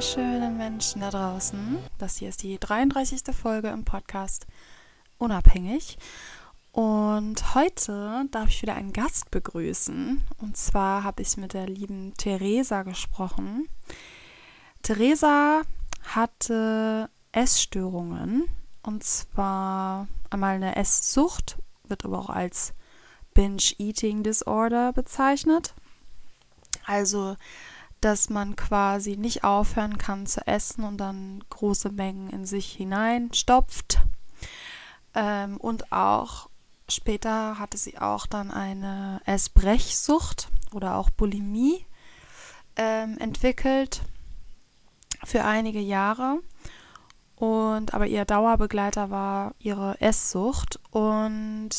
Wunderschönen Menschen da draußen. Das hier ist die 33. Folge im Podcast Unabhängig. Und heute darf ich wieder einen Gast begrüßen. Und zwar habe ich mit der lieben Theresa gesprochen. Theresa hatte Essstörungen. Und zwar einmal eine Esssucht, wird aber auch als Binge-Eating Disorder bezeichnet. Also dass man quasi nicht aufhören kann zu essen und dann große Mengen in sich hineinstopft. Ähm, und auch später hatte sie auch dann eine Essbrechsucht oder auch Bulimie ähm, entwickelt für einige Jahre. Und aber ihr Dauerbegleiter war ihre Esssucht. Und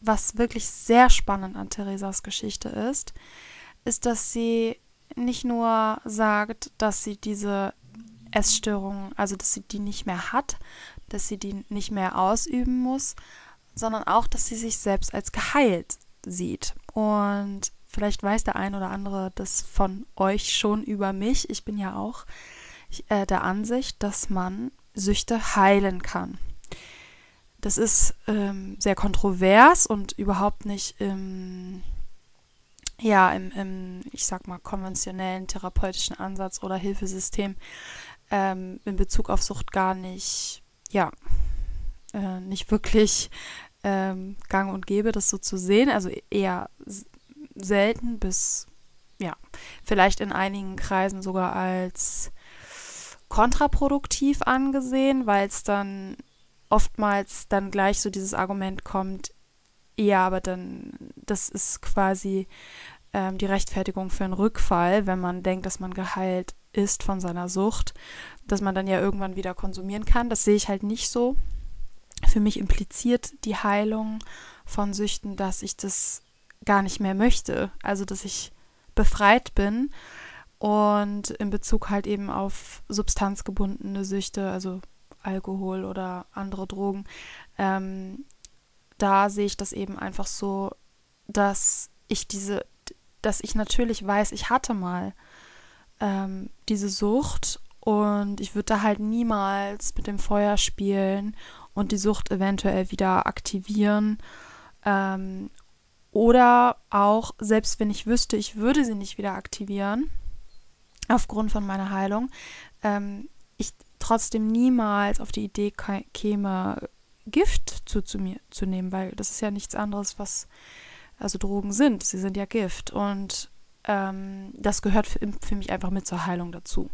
was wirklich sehr spannend an Theresas Geschichte ist, ist, dass sie nicht nur sagt, dass sie diese Essstörung, also dass sie die nicht mehr hat, dass sie die nicht mehr ausüben muss, sondern auch, dass sie sich selbst als geheilt sieht. Und vielleicht weiß der ein oder andere das von euch schon über mich. Ich bin ja auch äh, der Ansicht, dass man Süchte heilen kann. Das ist ähm, sehr kontrovers und überhaupt nicht im ja, im, im, ich sag mal, konventionellen therapeutischen Ansatz oder Hilfesystem ähm, in Bezug auf Sucht gar nicht, ja, äh, nicht wirklich ähm, gang und gäbe, das so zu sehen. Also eher selten bis, ja, vielleicht in einigen Kreisen sogar als kontraproduktiv angesehen, weil es dann oftmals dann gleich so dieses Argument kommt, ja, aber dann, das ist quasi ähm, die Rechtfertigung für einen Rückfall, wenn man denkt, dass man geheilt ist von seiner Sucht, dass man dann ja irgendwann wieder konsumieren kann. Das sehe ich halt nicht so. Für mich impliziert die Heilung von Süchten, dass ich das gar nicht mehr möchte. Also, dass ich befreit bin und in Bezug halt eben auf substanzgebundene Süchte, also Alkohol oder andere Drogen, ähm, da sehe ich das eben einfach so, dass ich diese dass ich natürlich weiß, ich hatte mal ähm, diese Sucht und ich würde da halt niemals mit dem Feuer spielen und die Sucht eventuell wieder aktivieren. Ähm, oder auch, selbst wenn ich wüsste, ich würde sie nicht wieder aktivieren, aufgrund von meiner Heilung, ähm, ich trotzdem niemals auf die Idee käme, Gift zu, zu mir zu nehmen, weil das ist ja nichts anderes, was also Drogen sind. Sie sind ja Gift. Und ähm, das gehört für, für, mich einfach mit zur Heilung dazu.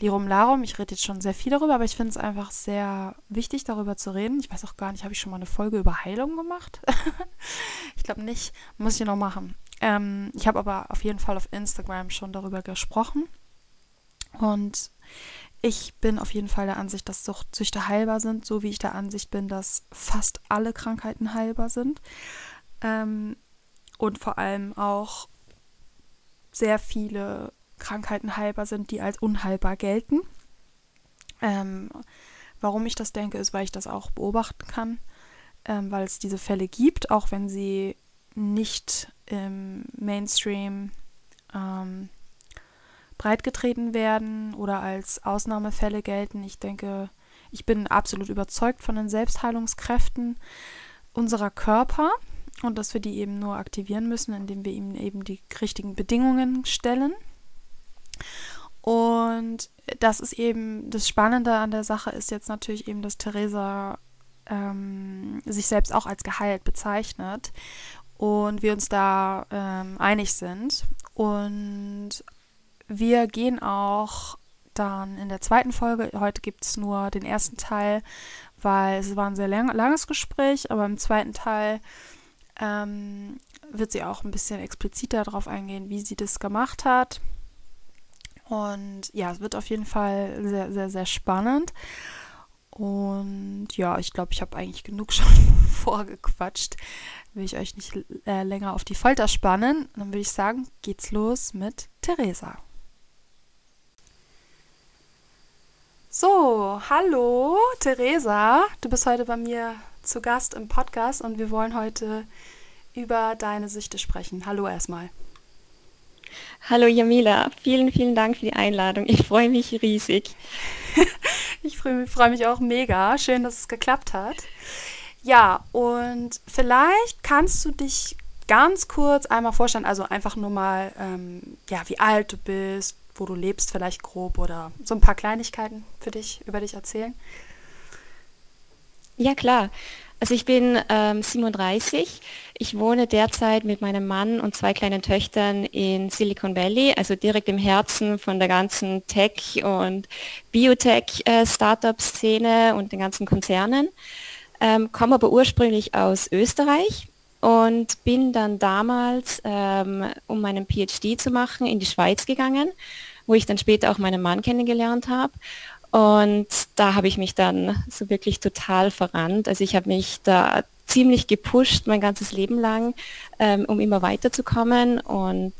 Lirum Larum, ich rede jetzt schon sehr viel darüber, aber ich finde es einfach sehr wichtig, darüber zu reden. Ich weiß auch gar nicht, habe ich schon mal eine Folge über Heilung gemacht? ich glaube nicht. Muss ich noch machen. Ähm, ich habe aber auf jeden Fall auf Instagram schon darüber gesprochen. Und ich bin auf jeden Fall der Ansicht, dass Suchtsüchte heilbar sind, so wie ich der Ansicht bin, dass fast alle Krankheiten heilbar sind. Ähm, und vor allem auch sehr viele Krankheiten heilbar sind, die als unheilbar gelten. Ähm, warum ich das denke, ist, weil ich das auch beobachten kann, ähm, weil es diese Fälle gibt, auch wenn sie nicht im Mainstream ähm, breitgetreten werden oder als Ausnahmefälle gelten. Ich denke, ich bin absolut überzeugt von den Selbstheilungskräften unserer Körper und dass wir die eben nur aktivieren müssen, indem wir ihm eben die richtigen Bedingungen stellen. Und das ist eben das Spannende an der Sache ist jetzt natürlich eben, dass Theresa ähm, sich selbst auch als geheilt bezeichnet und wir uns da ähm, einig sind. Und wir gehen auch dann in der zweiten Folge, heute gibt es nur den ersten Teil, weil es war ein sehr lang, langes Gespräch, aber im zweiten Teil ähm, wird sie auch ein bisschen expliziter darauf eingehen, wie sie das gemacht hat. Und ja, es wird auf jeden Fall sehr, sehr, sehr spannend. Und ja, ich glaube, ich habe eigentlich genug schon vorgequatscht. Will ich euch nicht äh, länger auf die Folter spannen. Dann würde ich sagen, geht's los mit Theresa. So, hallo Theresa. Du bist heute bei mir zu Gast im Podcast und wir wollen heute über deine Süchte sprechen. Hallo erstmal. Hallo Jamila, vielen, vielen Dank für die Einladung. Ich freue mich riesig. ich freue freu mich auch mega. Schön, dass es geklappt hat. Ja, und vielleicht kannst du dich ganz kurz einmal vorstellen, also einfach nur mal, ähm, ja, wie alt du bist, wo du lebst, vielleicht grob oder so ein paar Kleinigkeiten für dich, über dich erzählen. Ja, klar. Also ich bin ähm, 37. Ich wohne derzeit mit meinem Mann und zwei kleinen Töchtern in Silicon Valley, also direkt im Herzen von der ganzen Tech- und Biotech-Startup-Szene äh, und den ganzen Konzernen. Ähm, komme aber ursprünglich aus Österreich und bin dann damals, ähm, um meinen PhD zu machen, in die Schweiz gegangen, wo ich dann später auch meinen Mann kennengelernt habe. Und da habe ich mich dann so wirklich total verrannt. Also ich habe mich da ziemlich gepusht mein ganzes Leben lang, ähm, um immer weiterzukommen und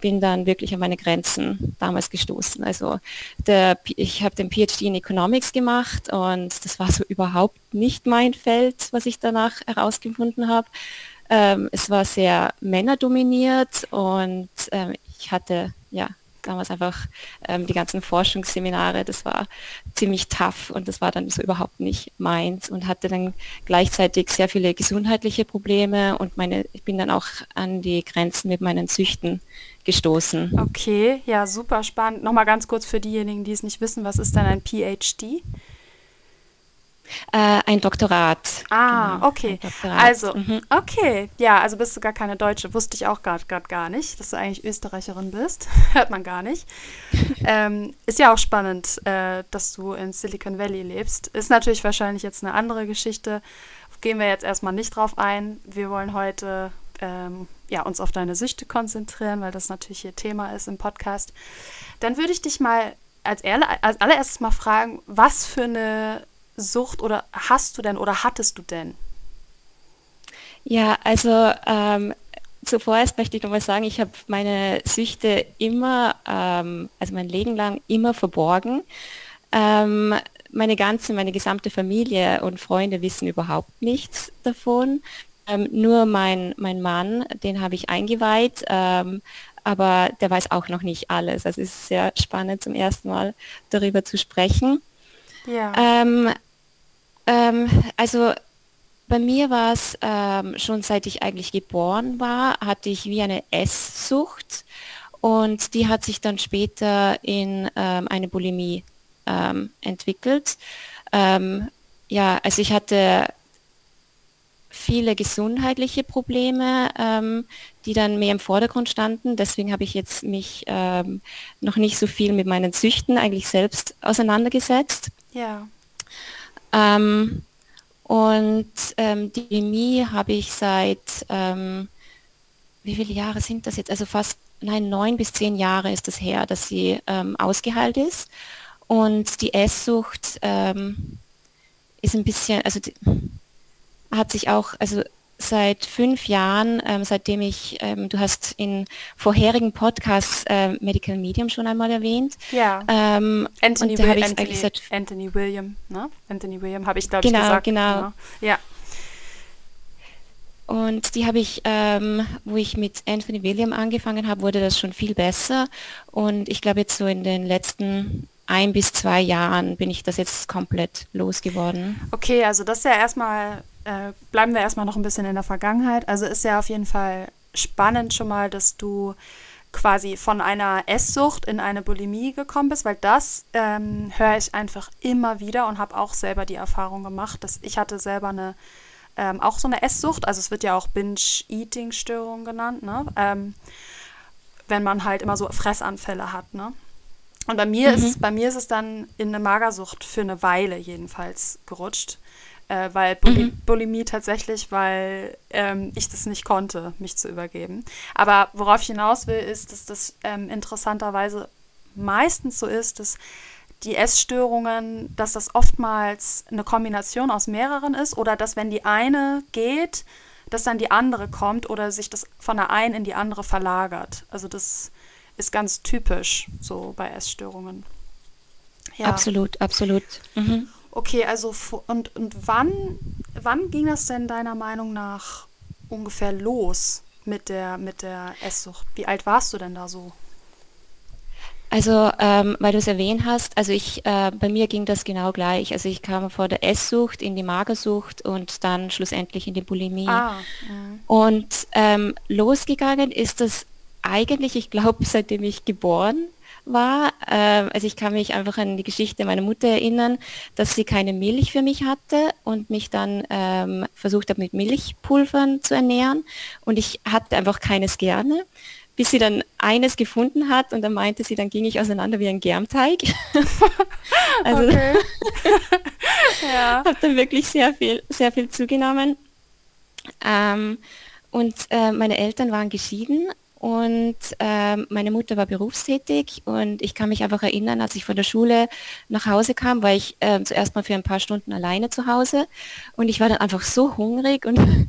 bin dann wirklich an meine Grenzen damals gestoßen. Also der, ich habe den PhD in Economics gemacht und das war so überhaupt nicht mein Feld, was ich danach herausgefunden habe. Ähm, es war sehr männerdominiert und ähm, ich hatte ja damals einfach ähm, die ganzen Forschungsseminare, das war ziemlich tough und das war dann so überhaupt nicht meins und hatte dann gleichzeitig sehr viele gesundheitliche Probleme und meine, ich bin dann auch an die Grenzen mit meinen Züchten gestoßen. Okay, ja, super spannend. Nochmal ganz kurz für diejenigen, die es nicht wissen, was ist denn ein PhD? Äh, ein Doktorat. Ah, genau, okay. Doktorat. Also, mhm. okay. Ja, also bist du gar keine Deutsche. Wusste ich auch gerade gar nicht, dass du eigentlich Österreicherin bist. Hört man gar nicht. ähm, ist ja auch spannend, äh, dass du in Silicon Valley lebst. Ist natürlich wahrscheinlich jetzt eine andere Geschichte. Gehen wir jetzt erstmal nicht drauf ein. Wir wollen heute ähm, ja, uns auf deine Süchte konzentrieren, weil das natürlich hier Thema ist im Podcast. Dann würde ich dich mal als, als allererstes mal fragen, was für eine Sucht oder hast du denn oder hattest du denn? Ja, also ähm, zuvorerst möchte ich nochmal sagen, ich habe meine Süchte immer, ähm, also mein Leben lang immer verborgen. Ähm, meine ganze, meine gesamte Familie und Freunde wissen überhaupt nichts davon. Ähm, nur mein, mein Mann, den habe ich eingeweiht, ähm, aber der weiß auch noch nicht alles. Also es ist sehr spannend zum ersten Mal darüber zu sprechen. Ja. Ähm, ähm, also bei mir war es ähm, schon seit ich eigentlich geboren war, hatte ich wie eine Esssucht und die hat sich dann später in ähm, eine Bulimie ähm, entwickelt. Ähm, ja, also ich hatte viele gesundheitliche Probleme, ähm, die dann mehr im Vordergrund standen. Deswegen habe ich jetzt mich ähm, noch nicht so viel mit meinen Züchten eigentlich selbst auseinandergesetzt. Ja. Ähm, und ähm, die Chemie habe ich seit, ähm, wie viele Jahre sind das jetzt? Also fast, nein, neun bis zehn Jahre ist das her, dass sie ähm, ausgeheilt ist. Und die Esssucht ähm, ist ein bisschen, also die, hat sich auch, also seit fünf Jahren, ähm, seitdem ich, ähm, du hast in vorherigen Podcasts äh, Medical Medium schon einmal erwähnt. Ja. Ähm, Anthony, Will Anthony, Anthony, William, ne? Anthony William habe ich, glaube genau, ich, gesagt. Genau, genau. Ja. Und die habe ich, ähm, wo ich mit Anthony William angefangen habe, wurde das schon viel besser. Und ich glaube jetzt so in den letzten ein bis zwei Jahren bin ich das jetzt komplett losgeworden. Okay, also das ist ja erstmal äh, bleiben wir erstmal noch ein bisschen in der Vergangenheit. Also ist ja auf jeden Fall spannend schon mal, dass du quasi von einer Esssucht in eine Bulimie gekommen bist, weil das ähm, höre ich einfach immer wieder und habe auch selber die Erfahrung gemacht, dass ich hatte selber eine ähm, auch so eine Esssucht, also es wird ja auch Binge-Eating-Störung genannt, ne? Ähm, wenn man halt immer so Fressanfälle hat, ne? Und bei mir mhm. ist bei mir ist es dann in eine Magersucht für eine Weile jedenfalls gerutscht. Äh, weil Bul mhm. Bulimie tatsächlich, weil ähm, ich das nicht konnte, mich zu übergeben. Aber worauf ich hinaus will, ist, dass das ähm, interessanterweise meistens so ist, dass die Essstörungen, dass das oftmals eine Kombination aus mehreren ist oder dass wenn die eine geht, dass dann die andere kommt oder sich das von der einen in die andere verlagert. Also das ist ganz typisch so bei Essstörungen. Ja. Absolut, absolut. Mhm. Okay, also und, und wann, wann ging das denn deiner Meinung nach ungefähr los mit der, mit der Esssucht? Wie alt warst du denn da so? Also, ähm, weil du es erwähnt hast, also ich, äh, bei mir ging das genau gleich. Also ich kam vor der Esssucht in die Magersucht und dann schlussendlich in die Bulimie. Ah, und ähm, losgegangen ist das eigentlich, ich glaube, seitdem ich geboren war. Äh, also ich kann mich einfach an die Geschichte meiner Mutter erinnern, dass sie keine Milch für mich hatte und mich dann ähm, versucht hat, mit Milchpulvern zu ernähren. Und ich hatte einfach keines gerne bis sie dann eines gefunden hat und dann meinte sie, dann ging ich auseinander wie ein Germteig. also ja. habe dann wirklich sehr viel, sehr viel zugenommen. Ähm, und äh, meine Eltern waren geschieden und äh, meine Mutter war berufstätig und ich kann mich einfach erinnern, als ich von der Schule nach Hause kam, war ich äh, zuerst mal für ein paar Stunden alleine zu Hause und ich war dann einfach so hungrig und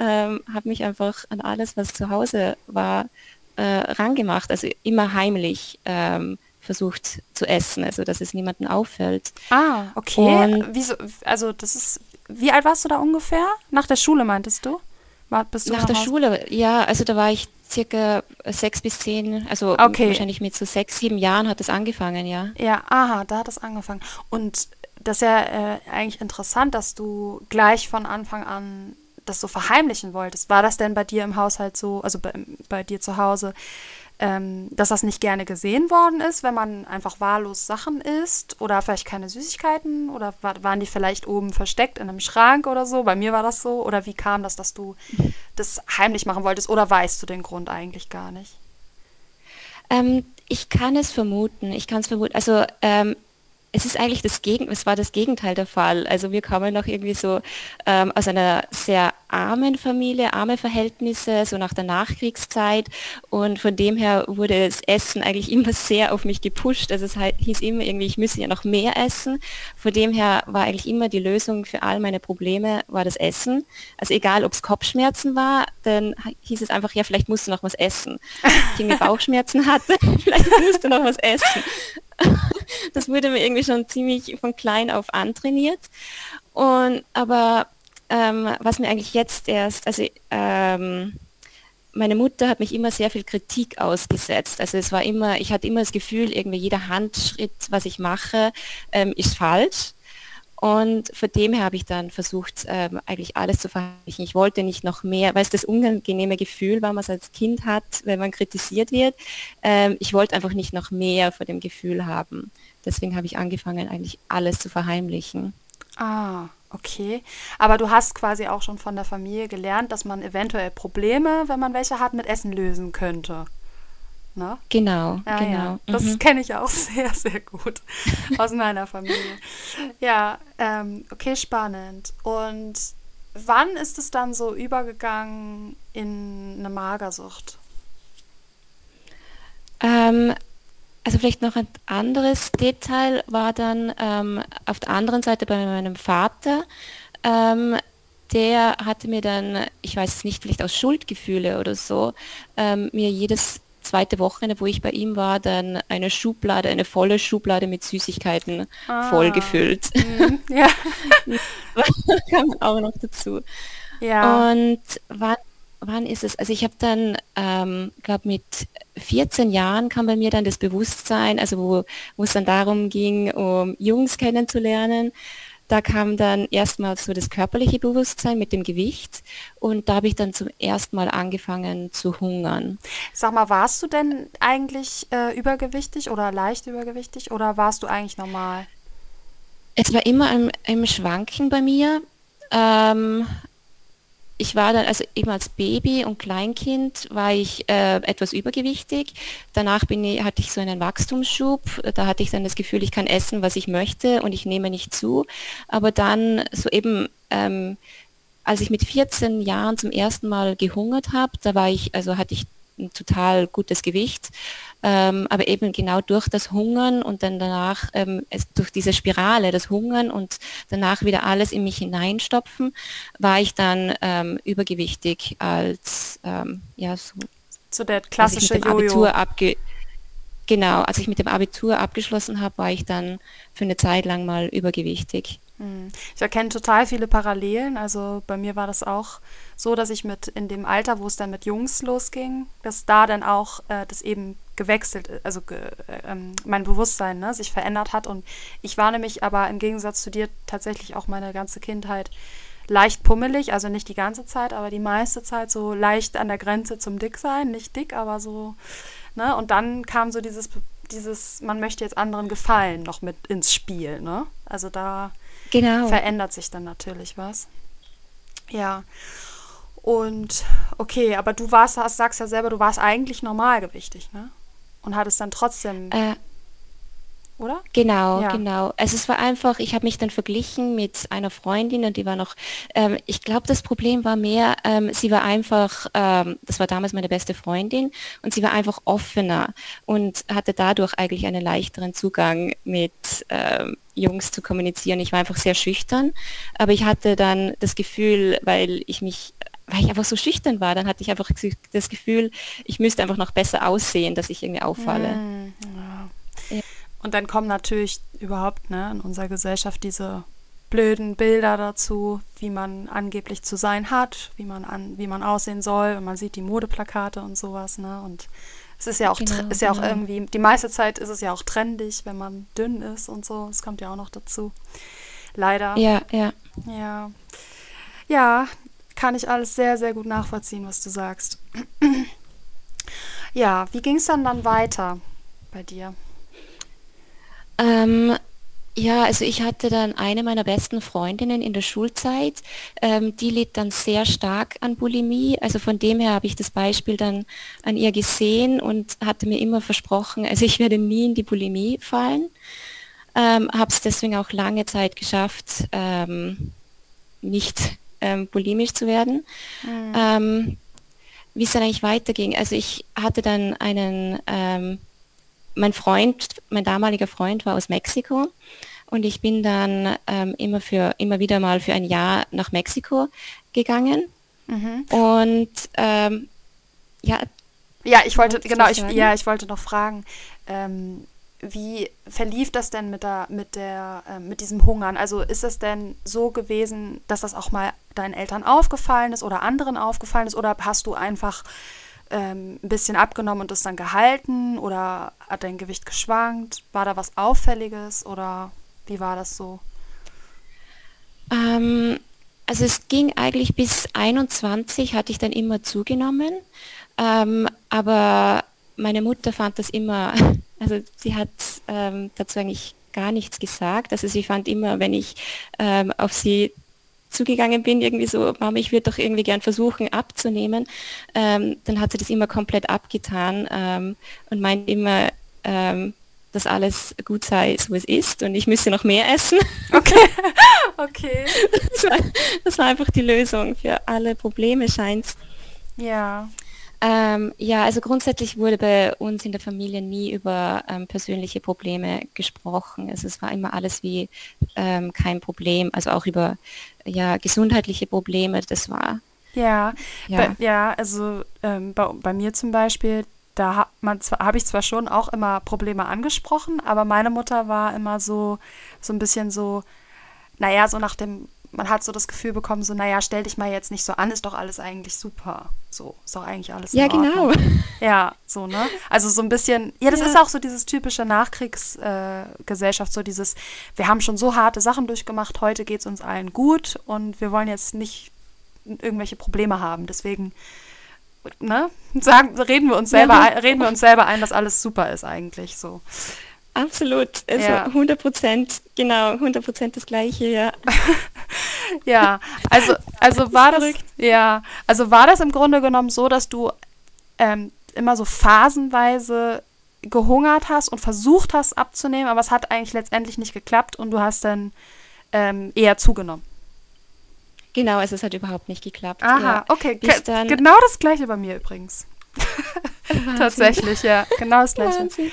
ähm, habe mich einfach an alles, was zu Hause war, äh, rangemacht, also immer heimlich ähm, versucht zu essen, also dass es niemandem auffällt. Ah, okay. Und Wieso, also das ist, wie alt warst du da ungefähr? Nach der Schule meintest du? War, bist du nach der Haus? Schule, ja, also da war ich circa sechs bis zehn, also okay. wahrscheinlich mit so sechs, sieben Jahren hat es angefangen, ja. Ja, aha, da hat es angefangen. Und das ist ja äh, eigentlich interessant, dass du gleich von Anfang an das so verheimlichen wolltest. War das denn bei dir im Haushalt so, also bei, bei dir zu Hause, ähm, dass das nicht gerne gesehen worden ist, wenn man einfach wahllos Sachen isst oder vielleicht keine Süßigkeiten oder war, waren die vielleicht oben versteckt in einem Schrank oder so? Bei mir war das so. Oder wie kam das, dass du das heimlich machen wolltest oder weißt du den Grund eigentlich gar nicht? Ähm, ich kann es vermuten. Ich kann es vermuten. Also ähm, es ist eigentlich das Gegen, es war das Gegenteil der Fall. Also wir kamen noch irgendwie so ähm, aus einer sehr armen Familie, arme Verhältnisse, so nach der Nachkriegszeit und von dem her wurde das Essen eigentlich immer sehr auf mich gepusht. Also es hieß immer irgendwie, ich müsse ja noch mehr essen. Von dem her war eigentlich immer die Lösung für all meine Probleme war das Essen. Also egal, ob es Kopfschmerzen war, dann hieß es einfach, ja, vielleicht musst du noch was essen. Ich irgendwie Bauchschmerzen hatte, vielleicht musst du noch was essen. das wurde mir irgendwie schon ziemlich von klein auf antrainiert. Und aber ähm, was mir eigentlich jetzt erst, also ähm, meine Mutter hat mich immer sehr viel Kritik ausgesetzt. Also es war immer, ich hatte immer das Gefühl, irgendwie jeder Handschritt, was ich mache, ähm, ist falsch. Und von dem her habe ich dann versucht, ähm, eigentlich alles zu verheimlichen. Ich wollte nicht noch mehr, weil es das unangenehme Gefühl war, was als Kind hat, wenn man kritisiert wird. Ähm, ich wollte einfach nicht noch mehr vor dem Gefühl haben. Deswegen habe ich angefangen, eigentlich alles zu verheimlichen. Ah, okay. Aber du hast quasi auch schon von der Familie gelernt, dass man eventuell Probleme, wenn man welche hat, mit Essen lösen könnte. Ne? Genau, ja, genau. Ja. Das mhm. kenne ich auch sehr, sehr gut aus meiner Familie. Ja, ähm, okay, spannend. Und wann ist es dann so übergegangen in eine Magersucht? Ähm, also vielleicht noch ein anderes Detail war dann ähm, auf der anderen Seite bei meinem Vater. Ähm, der hatte mir dann, ich weiß es nicht, vielleicht aus Schuldgefühle oder so, ähm, mir jedes zweite Wochenende, wo ich bei ihm war, dann eine Schublade, eine volle Schublade mit Süßigkeiten ah. vollgefüllt. Mhm. Ja. kam auch noch dazu. Ja. Und wann, wann ist es? Also ich habe dann, ähm, glaube mit 14 Jahren kam bei mir dann das Bewusstsein, also wo, wo es dann darum ging, um Jungs kennenzulernen, da kam dann erstmal so das körperliche Bewusstsein mit dem Gewicht und da habe ich dann zum ersten Mal angefangen zu hungern. Sag mal, warst du denn eigentlich äh, übergewichtig oder leicht übergewichtig oder warst du eigentlich normal? Es war immer im, im Schwanken bei mir. Ähm, ich war dann, also eben als Baby und Kleinkind war ich äh, etwas übergewichtig. Danach bin ich, hatte ich so einen Wachstumsschub. Da hatte ich dann das Gefühl, ich kann essen, was ich möchte und ich nehme nicht zu. Aber dann so eben, ähm, als ich mit 14 Jahren zum ersten Mal gehungert habe, da war ich, also hatte ich ein total gutes Gewicht. Ähm, aber eben genau durch das Hungern und dann danach ähm, es, durch diese Spirale, das Hungern und danach wieder alles in mich hineinstopfen, war ich dann ähm, übergewichtig als ähm, ja so, so der klassische als Abitur abge genau, als ich mit dem Abitur abgeschlossen habe, war ich dann für eine Zeit lang mal übergewichtig. Hm. Ich erkenne total viele Parallelen. Also bei mir war das auch so, dass ich mit in dem Alter, wo es dann mit Jungs losging, dass da dann auch äh, das eben gewechselt, also ge, äh, mein Bewusstsein ne, sich verändert hat. Und ich war nämlich aber im Gegensatz zu dir tatsächlich auch meine ganze Kindheit leicht pummelig, also nicht die ganze Zeit, aber die meiste Zeit so leicht an der Grenze zum Dicksein, nicht dick, aber so, ne? Und dann kam so dieses, dieses, man möchte jetzt anderen gefallen, noch mit ins Spiel, ne? Also da genau. verändert sich dann natürlich was. Ja. Und okay, aber du warst, sagst ja selber, du warst eigentlich normalgewichtig, ne? Und hattest dann trotzdem äh, oder? Genau, ja. genau. Also es war einfach, ich habe mich dann verglichen mit einer Freundin und die war noch, ähm, ich glaube, das Problem war mehr, ähm, sie war einfach, ähm, das war damals meine beste Freundin und sie war einfach offener und hatte dadurch eigentlich einen leichteren Zugang mit ähm, Jungs zu kommunizieren. Ich war einfach sehr schüchtern, aber ich hatte dann das Gefühl, weil ich mich weil ich einfach so schüchtern war, dann hatte ich einfach das Gefühl, ich müsste einfach noch besser aussehen, dass ich irgendwie auffalle. Mm, ja. Und dann kommen natürlich überhaupt ne, in unserer Gesellschaft diese blöden Bilder dazu, wie man angeblich zu sein hat, wie man an, wie man aussehen soll. Und man sieht die Modeplakate und sowas, ne? Und es ist ja auch genau, ist ja genau. auch irgendwie, die meiste Zeit ist es ja auch trendig, wenn man dünn ist und so. Das kommt ja auch noch dazu. Leider. Ja, ja. Ja. Ja, kann ich alles sehr, sehr gut nachvollziehen, was du sagst. ja, wie ging es dann dann weiter bei dir? Ähm, ja, also ich hatte dann eine meiner besten Freundinnen in der Schulzeit, ähm, die litt dann sehr stark an Bulimie. Also von dem her habe ich das Beispiel dann an ihr gesehen und hatte mir immer versprochen, also ich werde nie in die Bulimie fallen. Ähm, habe es deswegen auch lange Zeit geschafft, ähm, nicht ähm, bulimisch zu werden. Mhm. Ähm, wie es dann eigentlich weiterging. Also ich hatte dann einen ähm, mein Freund, mein damaliger Freund war aus Mexiko und ich bin dann ähm, immer für immer wieder mal für ein Jahr nach Mexiko gegangen mhm. und ähm, ja. Ja, ich wollte genau, ich, ja, ich wollte noch fragen, ähm, wie verlief das denn mit der mit der äh, mit diesem Hungern? Also ist es denn so gewesen, dass das auch mal deinen Eltern aufgefallen ist oder anderen aufgefallen ist oder hast du einfach ähm, ein bisschen abgenommen und ist dann gehalten oder hat dein Gewicht geschwankt? War da was Auffälliges oder wie war das so? Ähm, also es ging eigentlich bis 21 hatte ich dann immer zugenommen, ähm, aber meine Mutter fand das immer, also sie hat ähm, dazu eigentlich gar nichts gesagt. Also sie fand immer, wenn ich ähm, auf sie zugegangen bin, irgendwie so, Mama, ich würde doch irgendwie gern versuchen abzunehmen, ähm, dann hat sie das immer komplett abgetan ähm, und meint immer, ähm, dass alles gut sei, so es ist und ich müsse noch mehr essen. Okay, okay. Das war, das war einfach die Lösung für alle Probleme, scheint Ja. Ähm, ja, also grundsätzlich wurde bei uns in der Familie nie über ähm, persönliche Probleme gesprochen. Also es war immer alles wie ähm, kein Problem, also auch über ja, gesundheitliche Probleme, das war. Ja, ja, bei, ja also ähm, bei, bei mir zum Beispiel, da habe ich zwar schon auch immer Probleme angesprochen, aber meine Mutter war immer so, so ein bisschen so, naja, so nach dem man hat so das Gefühl bekommen, so, naja, stell dich mal jetzt nicht so an, ist doch alles eigentlich super. So, ist doch eigentlich alles Ja, genau. Ja, so, ne? Also so ein bisschen, ja, das ja. ist auch so dieses typische Nachkriegsgesellschaft, äh, so dieses, wir haben schon so harte Sachen durchgemacht, heute geht es uns allen gut und wir wollen jetzt nicht irgendwelche Probleme haben. Deswegen, ne, sagen, reden wir uns selber, ja. ein, reden wir uns selber ein, dass alles super ist eigentlich so. Absolut. Also ja. 100 Prozent, genau, 100 Prozent das Gleiche, ja. ja, also, also war das, ja, also war das im Grunde genommen so, dass du ähm, immer so phasenweise gehungert hast und versucht hast abzunehmen, aber es hat eigentlich letztendlich nicht geklappt und du hast dann ähm, eher zugenommen. Genau, also es hat überhaupt nicht geklappt. Aha, ja. okay. genau das gleiche bei mir übrigens. Tatsächlich, ja. Genau das gleiche. Wahnsinn.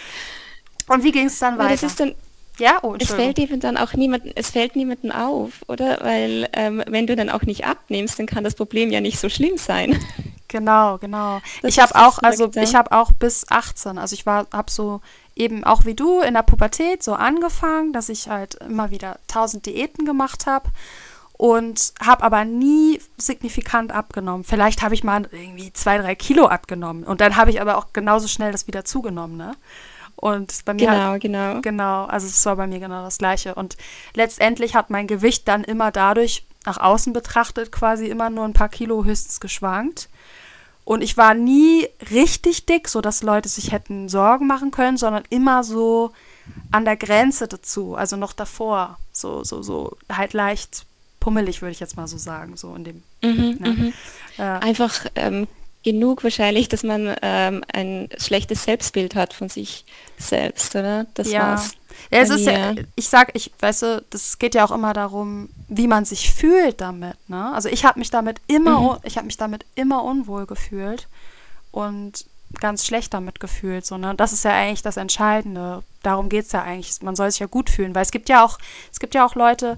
Und wie ging es dann weiter? Das ist dann, ja, oh, es fällt eben dann auch niemanden, es fällt niemanden auf, oder? Weil ähm, wenn du dann auch nicht abnimmst, dann kann das Problem ja nicht so schlimm sein. Genau, genau. Das ich habe auch, also ich habe auch bis 18, also ich war, habe so eben auch wie du in der Pubertät so angefangen, dass ich halt immer wieder tausend Diäten gemacht habe und habe aber nie signifikant abgenommen. Vielleicht habe ich mal irgendwie zwei, drei Kilo abgenommen und dann habe ich aber auch genauso schnell das wieder zugenommen, ne? Und bei mir genau, hat, genau. Genau, also es war bei mir genau das Gleiche. Und letztendlich hat mein Gewicht dann immer dadurch nach außen betrachtet quasi immer nur ein paar Kilo höchstens geschwankt. Und ich war nie richtig dick, so dass Leute sich hätten Sorgen machen können, sondern immer so an der Grenze dazu, also noch davor, so so so halt leicht pummelig würde ich jetzt mal so sagen, so in dem. Mhm, ne? mhm. Äh, Einfach ähm, genug wahrscheinlich, dass man ähm, ein schlechtes Selbstbild hat von sich selbst, oder? Das ja. war's. Ja, es ist ja, ich sag, ich weiß du, das geht ja auch immer darum, wie man sich fühlt damit, ne? Also ich habe mich damit immer, mhm. ich habe mich damit immer unwohl gefühlt und ganz schlecht damit gefühlt, so, ne? Das ist ja eigentlich das Entscheidende. Darum geht es ja eigentlich. Man soll sich ja gut fühlen, weil es gibt ja auch, es gibt ja auch Leute,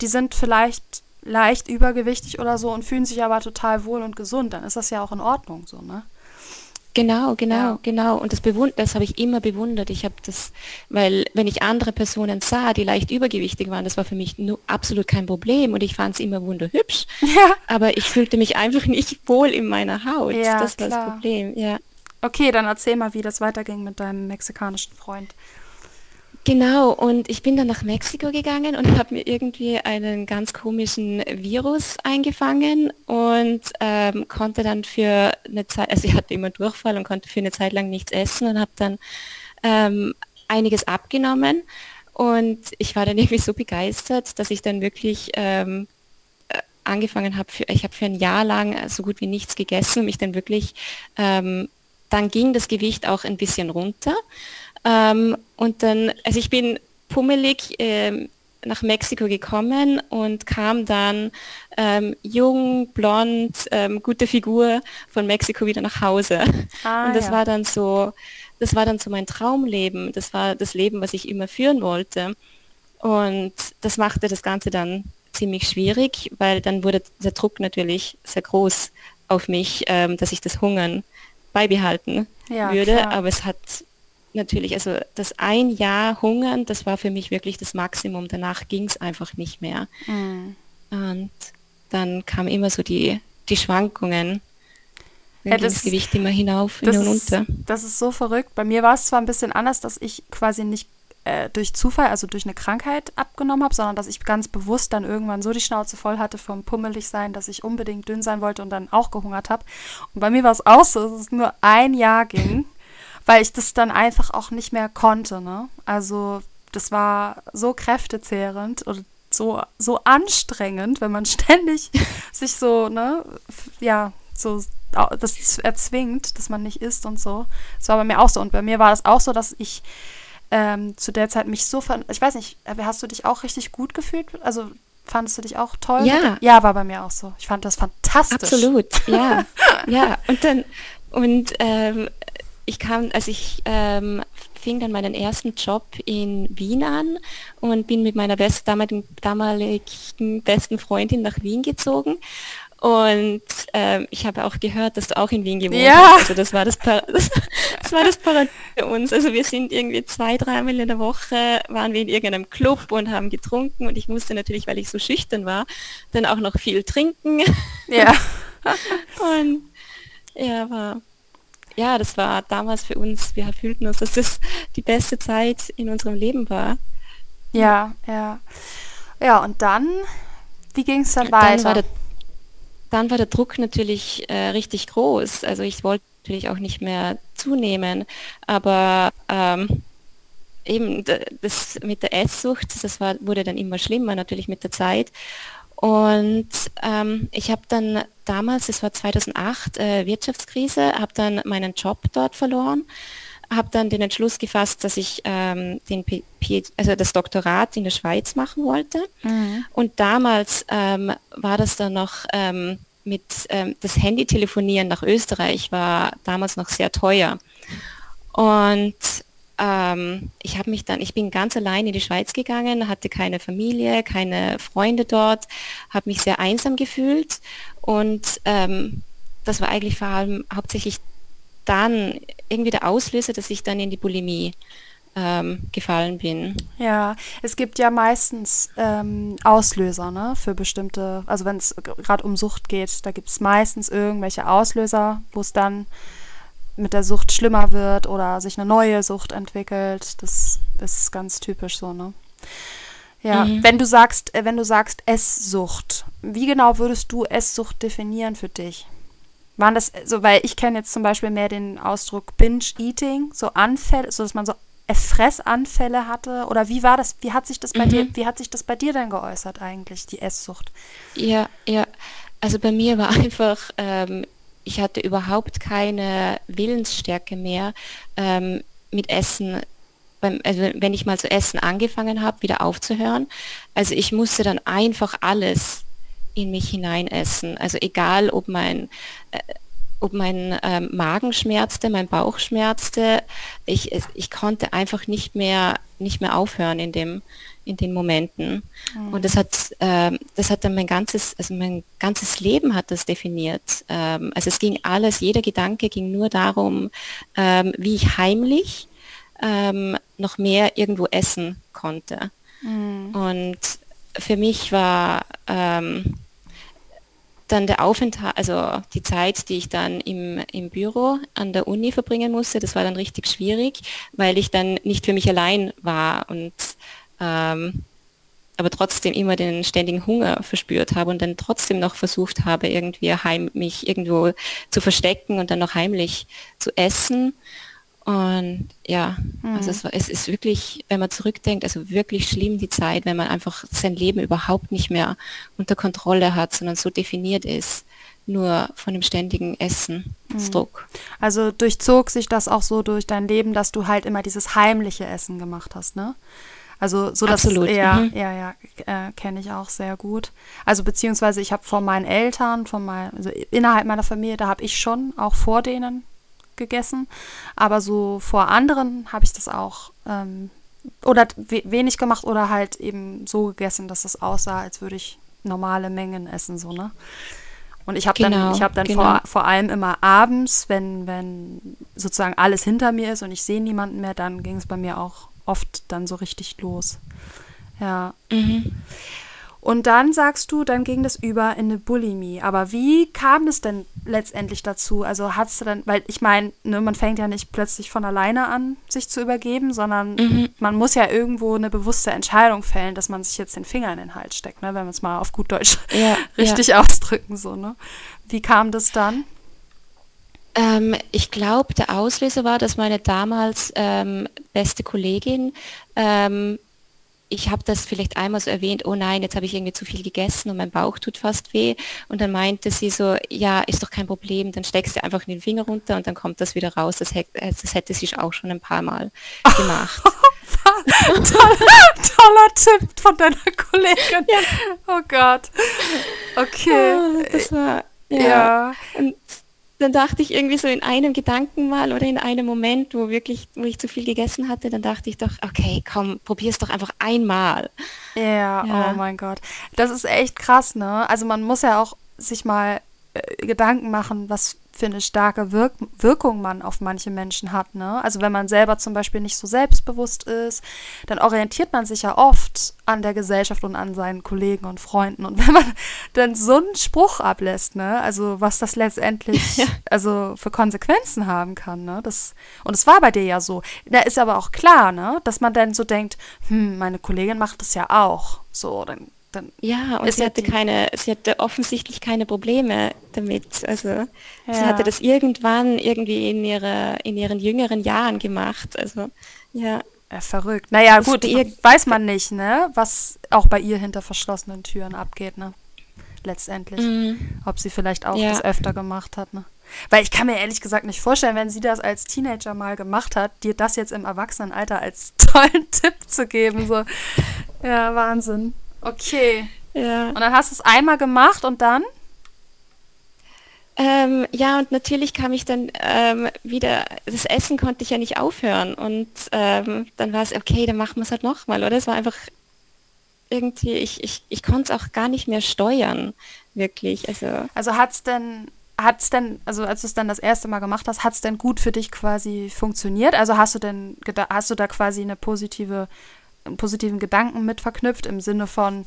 die sind vielleicht leicht übergewichtig oder so und fühlen sich aber total wohl und gesund, dann ist das ja auch in Ordnung so, ne? Genau, genau, ja. genau. Und das bewund das habe ich immer bewundert. Ich habe das, weil wenn ich andere Personen sah, die leicht übergewichtig waren, das war für mich nur absolut kein Problem und ich fand es immer wunderhübsch. Ja. Aber ich fühlte mich einfach nicht wohl in meiner Haut. Ja, das war klar. das Problem, ja. Okay, dann erzähl mal, wie das weiterging mit deinem mexikanischen Freund. Genau, und ich bin dann nach Mexiko gegangen und habe mir irgendwie einen ganz komischen Virus eingefangen und ähm, konnte dann für eine Zeit, also ich hatte immer Durchfall und konnte für eine Zeit lang nichts essen und habe dann ähm, einiges abgenommen und ich war dann irgendwie so begeistert, dass ich dann wirklich ähm, äh, angefangen habe, ich habe für ein Jahr lang so gut wie nichts gegessen und mich dann wirklich, ähm, dann ging das Gewicht auch ein bisschen runter. Ähm, und dann, also ich bin pummelig ähm, nach Mexiko gekommen und kam dann ähm, jung, blond, ähm, gute Figur von Mexiko wieder nach Hause. Ah, und das ja. war dann so, das war dann so mein Traumleben. Das war das Leben, was ich immer führen wollte. Und das machte das Ganze dann ziemlich schwierig, weil dann wurde der Druck natürlich sehr groß auf mich, ähm, dass ich das Hungern beibehalten ja, würde. Klar. Aber es hat natürlich, also das ein Jahr Hungern, das war für mich wirklich das Maximum. Danach ging es einfach nicht mehr. Mhm. Und dann kam immer so die, die Schwankungen. Dann ja, das, Gewicht immer hinauf hin und runter. Das ist so verrückt. Bei mir war es zwar ein bisschen anders, dass ich quasi nicht äh, durch Zufall, also durch eine Krankheit abgenommen habe, sondern dass ich ganz bewusst dann irgendwann so die Schnauze voll hatte vom pummelig sein, dass ich unbedingt dünn sein wollte und dann auch gehungert habe. Und bei mir war es auch so, dass es nur ein Jahr ging weil ich das dann einfach auch nicht mehr konnte. Ne? Also das war so kräftezehrend und so, so anstrengend, wenn man ständig sich so, ne, ja, so das erzwingt, dass man nicht isst und so. Das war bei mir auch so. Und bei mir war das auch so, dass ich ähm, zu der Zeit mich so ver ich weiß nicht, äh, hast du dich auch richtig gut gefühlt? Also fandest du dich auch toll? Ja. Ja, war bei mir auch so. Ich fand das fantastisch. Absolut, ja. ja. Und dann, und ähm, ich kam, also ich ähm, fing dann meinen ersten Job in Wien an und bin mit meiner best, damaligen, damaligen besten Freundin nach Wien gezogen. Und ähm, ich habe auch gehört, dass du auch in Wien gewohnt Ja. hast. Also das war das, Par das, das war das Paradies für uns. Also wir sind irgendwie zwei, dreimal in der Woche waren wir in irgendeinem Club und haben getrunken und ich musste natürlich, weil ich so schüchtern war, dann auch noch viel trinken. Ja. Und ja, war, ja, das war damals für uns, wir fühlten uns, dass das die beste Zeit in unserem Leben war. Ja, ja. Ja, und dann, wie ging es dann Dann war weiter? der, dann war der Druck natürlich äh, richtig groß. Also ich wollte natürlich auch nicht mehr zunehmen, aber ähm, eben das mit der Esssucht, das war, wurde dann immer schlimmer natürlich mit der Zeit. Und ähm, ich habe dann damals, das war 2008, äh, Wirtschaftskrise, habe dann meinen Job dort verloren, habe dann den Entschluss gefasst, dass ich ähm, den P P also das Doktorat in der Schweiz machen wollte. Mhm. Und damals ähm, war das dann noch ähm, mit ähm, das Handytelefonieren nach Österreich war damals noch sehr teuer. Und ähm, ich habe mich dann, ich bin ganz allein in die Schweiz gegangen, hatte keine Familie, keine Freunde dort, habe mich sehr einsam gefühlt und ähm, das war eigentlich vor allem hauptsächlich dann irgendwie der Auslöser, dass ich dann in die Bulimie ähm, gefallen bin. Ja, es gibt ja meistens ähm, Auslöser, ne, für bestimmte, also wenn es gerade um Sucht geht, da gibt es meistens irgendwelche Auslöser, wo es dann mit der Sucht schlimmer wird oder sich eine neue Sucht entwickelt. Das ist ganz typisch so, ne? Ja, Mhm. wenn du sagst, äh, wenn du sagst Esssucht, wie genau würdest du Esssucht definieren für dich? Waren das so, weil ich kenne jetzt zum Beispiel mehr den Ausdruck Binge-Eating, so Anfälle, so dass man so Fressanfälle hatte? Oder wie war das, wie hat sich das bei Mhm. dir, wie hat sich das bei dir denn geäußert eigentlich, die Esssucht? Ja, ja. Also bei mir war einfach, ähm, ich hatte überhaupt keine Willensstärke mehr ähm, mit Essen. Beim, also wenn ich mal zu essen angefangen habe, wieder aufzuhören. Also ich musste dann einfach alles in mich hineinessen. Also egal, ob mein äh, ob mein ähm, Magen schmerzte, mein Bauch schmerzte, ich, ich konnte einfach nicht mehr, nicht mehr aufhören in dem, in den Momenten. Und das hat, ähm, das hat dann mein ganzes, also mein ganzes Leben hat das definiert. Ähm, also es ging alles, jeder Gedanke ging nur darum, ähm, wie ich heimlich ähm, noch mehr irgendwo essen konnte. Und für mich war ähm, dann der Aufenthalt, also die Zeit, die ich dann im, im Büro an der Uni verbringen musste, das war dann richtig schwierig, weil ich dann nicht für mich allein war und ähm, aber trotzdem immer den ständigen Hunger verspürt habe und dann trotzdem noch versucht habe, irgendwie heim, mich irgendwo zu verstecken und dann noch heimlich zu essen. Und ja, also es, war, es ist wirklich, wenn man zurückdenkt, also wirklich schlimm die Zeit, wenn man einfach sein Leben überhaupt nicht mehr unter Kontrolle hat, sondern so definiert ist, nur von dem ständigen Essensdruck. Also durchzog sich das auch so durch dein Leben, dass du halt immer dieses heimliche Essen gemacht hast, ne? Also so dass Absolut, ja, mhm. ja, ja, äh, kenne ich auch sehr gut. Also beziehungsweise ich habe von meinen Eltern, von mein, also innerhalb meiner Familie, da habe ich schon auch vor denen gegessen, aber so vor anderen habe ich das auch ähm, oder we wenig gemacht oder halt eben so gegessen, dass es aussah, als würde ich normale Mengen essen, so, ne? Und ich habe dann, Genau, ich habe dann genau. vor, vor allem immer abends, wenn, wenn sozusagen alles hinter mir ist und ich sehe niemanden mehr, dann ging es bei mir auch oft dann so richtig los. Ja. Mhm. Und dann sagst du, dann ging das über in eine Bulimie. Aber wie kam es denn letztendlich dazu? Also hast du dann, weil ich meine, ne, man fängt ja nicht plötzlich von alleine an, sich zu übergeben, sondern Mhm. man muss ja irgendwo eine bewusste Entscheidung fällen, dass man sich jetzt den Finger in den Hals steckt, ne, wenn wir es mal auf gut Deutsch Ja, richtig ausdrücken, so, ne? Wie kam das dann? Ähm, ich glaube, der Auslöser war, dass meine damals ähm, beste Kollegin, ähm, ich habe das vielleicht einmal so erwähnt, oh nein, jetzt habe ich irgendwie zu viel gegessen und mein Bauch tut fast weh. Und dann meinte sie so, ja, ist doch kein Problem, dann steckst du einfach den Finger runter und dann kommt das wieder raus. Das, hätt- das hätte sie auch schon ein paar Mal gemacht. Toll, toller Tipp von deiner Kollegin. Oh Gott. Okay. Ah, das war, ja. Ja. Und dann dachte ich irgendwie so in einem Gedanken mal oder in einem Moment, wo wirklich, wo ich zu viel gegessen hatte, dann dachte ich doch, okay, komm, probier's doch einfach einmal. Ja, Ja. oh mein Gott. Das ist echt krass, ne? Also man muss ja auch sich mal äh, Gedanken machen, was für eine starke Wirk Wirkung man auf manche Menschen hat. Ne? Also wenn man selber zum Beispiel nicht so selbstbewusst ist, dann orientiert man sich ja oft an der Gesellschaft und an seinen Kollegen und Freunden. Und wenn man dann so einen Spruch ablässt, ne, also was das letztendlich ja. also für Konsequenzen haben kann, ne? Das, und es war bei dir ja so. Da ist aber auch klar, ne, dass man dann so denkt, hm, meine Kollegin macht das ja auch. So, dann dann ja, und sie hatte keine, sie hatte offensichtlich keine Probleme damit. Also ja. sie hatte das irgendwann irgendwie in ihrer, in ihren jüngeren Jahren gemacht. Also ja. ja verrückt. Naja, das gut, ihr, weiß man nicht, ne, was auch bei ihr hinter verschlossenen Türen abgeht, ne? Letztendlich. Mhm. Ob sie vielleicht auch ja. das öfter gemacht hat, ne? Weil ich kann mir ehrlich gesagt nicht vorstellen, wenn sie das als Teenager mal gemacht hat, dir das jetzt im Erwachsenenalter als tollen Tipp zu geben. So. Ja, Wahnsinn. Okay. Ja. Und dann hast du es einmal gemacht und dann? Ähm, ja, und natürlich kam ich dann ähm, wieder, das Essen konnte ich ja nicht aufhören. Und ähm, dann war es, okay, dann machen wir es halt nochmal, oder? Es war einfach irgendwie, ich, ich, ich konnte es auch gar nicht mehr steuern, wirklich. Also, also hat es denn, hat's denn, also als du es dann das erste Mal gemacht hast, hat es denn gut für dich quasi funktioniert? Also hast du denn, hast du da quasi eine positive positiven Gedanken mit verknüpft im Sinne von,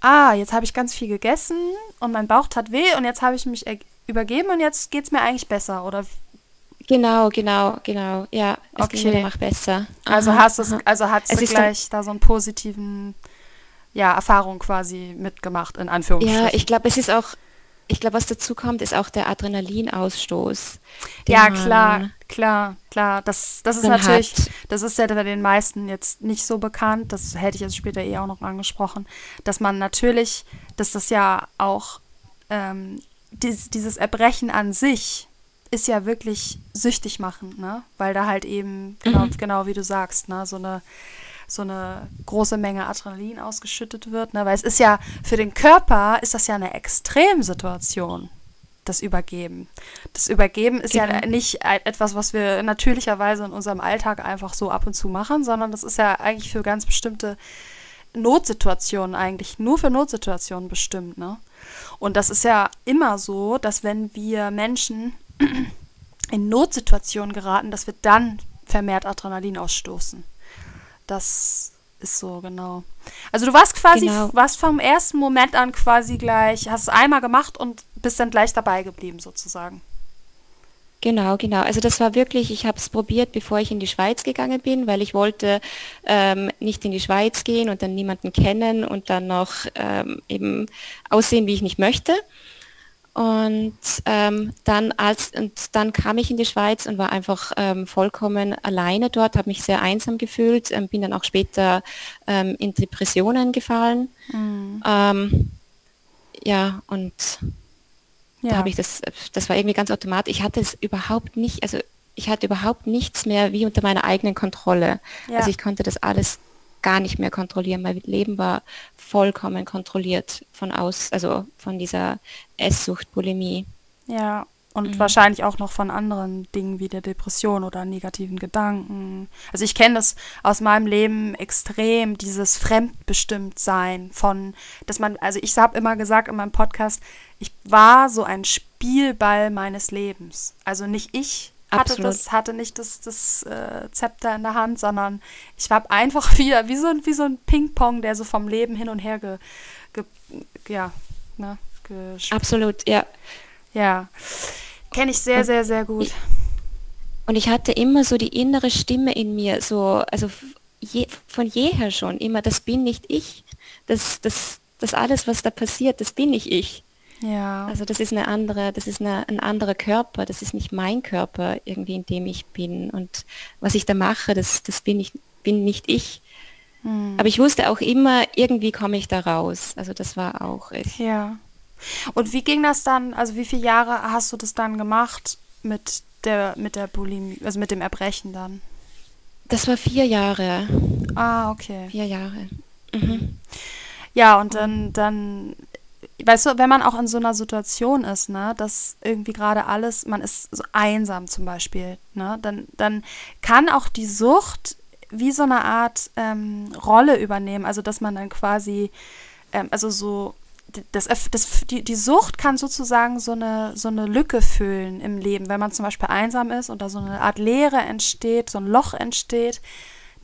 ah, jetzt habe ich ganz viel gegessen und mein Bauch tat weh und jetzt habe ich mich übergeben und jetzt geht es mir eigentlich besser, oder? Genau, genau, genau. Ja, es okay. geht mir danach besser. Also aha, hast es, also hat es gleich da so einen positiven ja, Erfahrung quasi mitgemacht, in Anführungsstrichen. Ja, ich glaube, es ist auch, ich glaube, was dazu kommt, ist auch der Adrenalinausstoß. Ja, klar, klar, klar. Das, das ist natürlich, hat. das ist ja bei den meisten jetzt nicht so bekannt. Das hätte ich jetzt später eh auch noch angesprochen, dass man natürlich, dass das ja auch ähm, dies, dieses Erbrechen an sich ist ja wirklich süchtig machen, ne? Weil da halt eben, genau, mhm. genau wie du sagst, ne, so eine so eine große Menge Adrenalin ausgeschüttet wird. Ne? Weil es ist ja für den Körper ist das ja eine Extremsituation, das Übergeben. Das Übergeben ist genau. ja nicht etwas, was wir natürlicherweise in unserem Alltag einfach so ab und zu machen, sondern das ist ja eigentlich für ganz bestimmte Notsituationen eigentlich, nur für Notsituationen bestimmt. Ne? Und das ist ja immer so, dass wenn wir Menschen in Notsituationen geraten, dass wir dann vermehrt Adrenalin ausstoßen. Das ist so, genau. Also du warst quasi, genau. warst vom ersten Moment an quasi gleich, hast es einmal gemacht und bist dann gleich dabei geblieben sozusagen. Genau, genau. Also das war wirklich, ich habe es probiert, bevor ich in die Schweiz gegangen bin, weil ich wollte ähm, nicht in die Schweiz gehen und dann niemanden kennen und dann noch ähm, eben aussehen, wie ich nicht möchte. Und ähm, dann als und dann kam ich in die Schweiz und war einfach ähm, vollkommen alleine dort, habe mich sehr einsam gefühlt, ähm, bin dann auch später ähm, in Depressionen gefallen. Mhm. Ähm, ja, und ja. da habe ich das, das war irgendwie ganz automatisch. Ich hatte es überhaupt nicht, also ich hatte überhaupt nichts mehr wie unter meiner eigenen Kontrolle. Ja. Also ich konnte das alles gar nicht mehr kontrollieren. Mein Leben war vollkommen kontrolliert von aus, also von dieser Esssucht, Bulimie. Ja, und mhm. wahrscheinlich auch noch von anderen Dingen wie der Depression oder negativen Gedanken. Also ich kenne das aus meinem Leben extrem, dieses Fremdbestimmtsein von, dass man, also ich habe immer gesagt in meinem Podcast, ich war so ein Spielball meines Lebens. Also nicht ich hatte das, hatte nicht das, das äh, Zepter in der Hand, sondern ich war einfach wieder wie so, wie so ein Ping-Pong, der so vom Leben hin und her ge, ge ja, ne, Absolut, ja. Ja. Kenne ich sehr, sehr, sehr gut. und ich hatte immer so die innere Stimme in mir, so, also je, von jeher schon immer, das bin nicht ich. Das, das, das alles, was da passiert, das bin nicht ich. Ja. Also das ist eine andere, das ist eine, ein anderer Körper, das ist nicht mein Körper irgendwie, in dem ich bin. Und was ich da mache, das, das bin, ich, bin nicht ich. Hm. Aber ich wusste auch immer, irgendwie komme ich da raus. Also das war auch ich. Ja. Und wie ging das dann, also wie viele Jahre hast du das dann gemacht mit der, mit der Bulimie, also mit dem Erbrechen dann? Das war vier Jahre. Ah, okay. Vier Jahre. Mhm. Ja, und dann, dann weißt du, wenn man auch in so einer Situation ist, ne, dass irgendwie gerade alles, man ist so einsam zum Beispiel, ne, dann, dann kann auch die Sucht wie so eine Art ähm, Rolle übernehmen, also dass man dann quasi, ähm, also so das, das, die, die Sucht kann sozusagen so eine, so eine Lücke füllen im Leben. Wenn man zum Beispiel einsam ist und da so eine Art Leere entsteht, so ein Loch entsteht,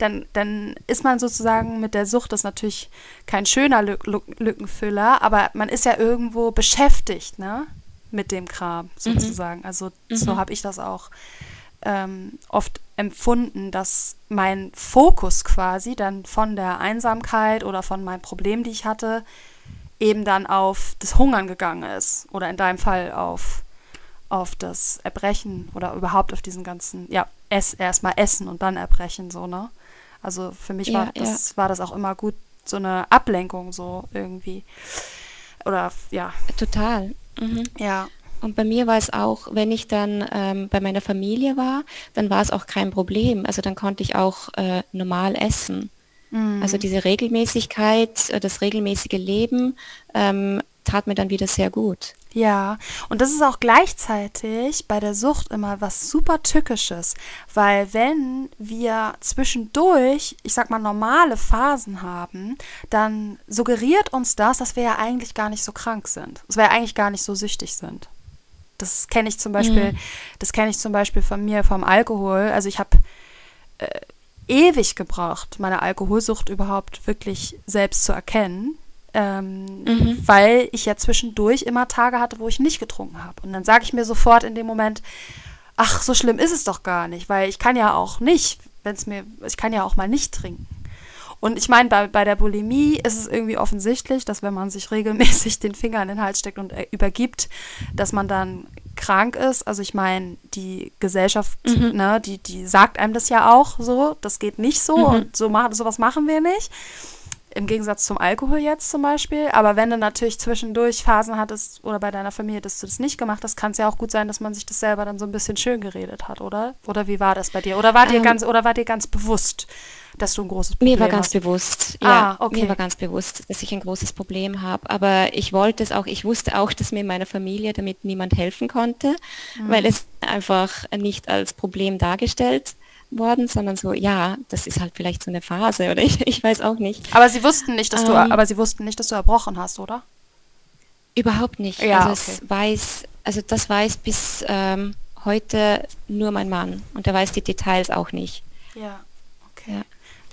dann, dann ist man sozusagen mit der Sucht, das ist natürlich kein schöner Lück Lückenfüller, aber man ist ja irgendwo beschäftigt, ne? Mit dem Kram mhm. sozusagen. Mhm. Also so mhm. habe ich das auch ähm, oft empfunden, dass mein Fokus quasi dann von der Einsamkeit oder von meinem Problem, die ich hatte, eben dann auf das Hungern gegangen ist. Oder in deinem Fall auf, auf das Erbrechen oder überhaupt auf diesen ganzen, ja, ess, erstmal essen und dann erbrechen, so, ne? Also für mich ja, war, das, ja. war das auch immer gut, so eine Ablenkung so irgendwie. Oder ja. Total. Mhm. Ja. Und bei mir war es auch, wenn ich dann ähm, bei meiner Familie war, dann war es auch kein Problem. Also dann konnte ich auch äh, normal essen. Mhm. Also diese Regelmäßigkeit, äh, das regelmäßige Leben ähm, tat mir dann wieder sehr gut. Ja, und das ist auch gleichzeitig bei der Sucht immer was super Tückisches, weil wenn wir zwischendurch, ich sag mal, normale Phasen haben, dann suggeriert uns das, dass wir ja eigentlich gar nicht so krank sind, dass wir ja eigentlich gar nicht so süchtig sind. Das kenne ich zum Beispiel, mhm. das kenne ich zum Beispiel von mir vom Alkohol. Also ich habe äh, ewig gebraucht, meine Alkoholsucht überhaupt wirklich selbst zu erkennen ähm, mhm. weil ich ja zwischendurch immer Tage hatte, wo ich nicht getrunken habe. Und dann sage ich mir sofort in dem Moment, ach, so schlimm ist es doch gar nicht, weil ich kann ja auch nicht, wenn es mir, ich kann ja auch mal nicht trinken. Und ich meine, bei, bei der Bulimie ist es irgendwie offensichtlich, dass wenn man sich regelmäßig den Finger in den Hals steckt und äh, übergibt, dass man dann krank ist. Also ich meine, die Gesellschaft, mhm. ne, die, die sagt einem das ja auch so, das geht nicht so mhm. und so machen, sowas machen wir nicht. Im Gegensatz zum Alkohol jetzt zum Beispiel. Aber wenn du natürlich zwischendurch Phasen hattest oder bei deiner Familie, dass du das nicht gemacht hast, kann es ja auch gut sein, dass man sich das selber dann so ein bisschen schön geredet hat, oder? Oder wie war das bei dir? Oder war dir ähm, ganz oder war dir ganz bewusst, dass du ein großes Problem hast? Mir war ganz hast? bewusst, ja. Ah, okay. Mir war ganz bewusst, dass ich ein großes Problem habe. Aber ich wollte es auch, ich wusste auch, dass mir in meiner Familie damit niemand helfen konnte, mhm. weil es einfach nicht als Problem dargestellt worden, sondern so, ja, das ist halt vielleicht so eine Phase oder ich, ich weiß auch nicht. Aber sie wussten nicht, dass ähm, du, aber sie wussten nicht, dass du erbrochen hast, oder? Überhaupt nicht. Ja, also okay. weiß, also das weiß bis ähm, heute nur mein Mann und der weiß die Details auch nicht. Ja, okay.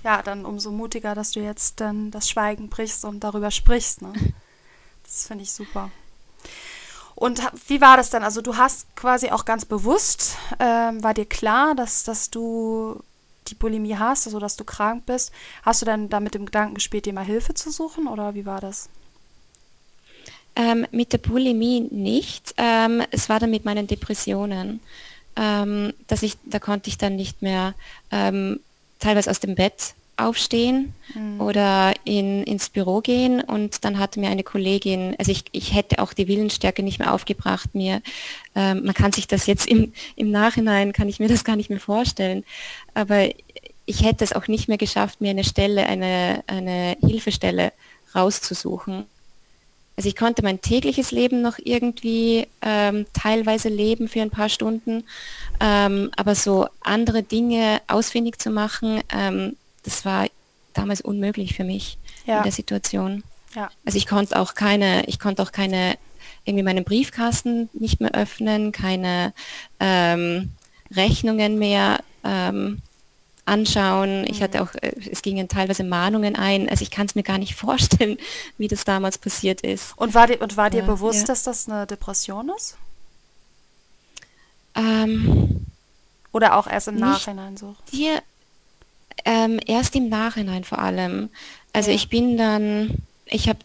Ja. ja, dann umso mutiger, dass du jetzt dann das Schweigen brichst und darüber sprichst. Ne? Das finde ich super. Und wie war das dann? Also du hast quasi auch ganz bewusst, ähm, war dir klar, dass, dass du die Bulimie hast, also dass du krank bist. Hast du dann da mit dem Gedanken gespielt, dir mal Hilfe zu suchen oder wie war das? Ähm, mit der Bulimie nicht. Ähm, es war dann mit meinen Depressionen, ähm, dass ich, da konnte ich dann nicht mehr ähm, teilweise aus dem Bett aufstehen mhm. oder in, ins Büro gehen und dann hatte mir eine Kollegin, also ich, ich hätte auch die Willensstärke nicht mehr aufgebracht, mir, ähm, man kann sich das jetzt im, im Nachhinein, kann ich mir das gar nicht mehr vorstellen, aber ich hätte es auch nicht mehr geschafft, mir eine Stelle, eine, eine Hilfestelle rauszusuchen. Also ich konnte mein tägliches Leben noch irgendwie ähm, teilweise leben für ein paar Stunden, ähm, aber so andere Dinge ausfindig zu machen, ähm, das war damals unmöglich für mich ja. in der Situation. Ja. Also ich konnte auch keine, ich konnte auch keine, irgendwie meinen Briefkasten nicht mehr öffnen, keine ähm, Rechnungen mehr ähm, anschauen. Ich hatte mhm. auch, äh, es gingen teilweise Mahnungen ein. Also ich kann es mir gar nicht vorstellen, wie das damals passiert ist. Und war dir, und war dir äh, bewusst, ja. dass das eine Depression ist? Ähm, Oder auch erst im Nachhinein so? Dir, ähm, erst im Nachhinein vor allem. Also ja. ich bin dann, ich habe,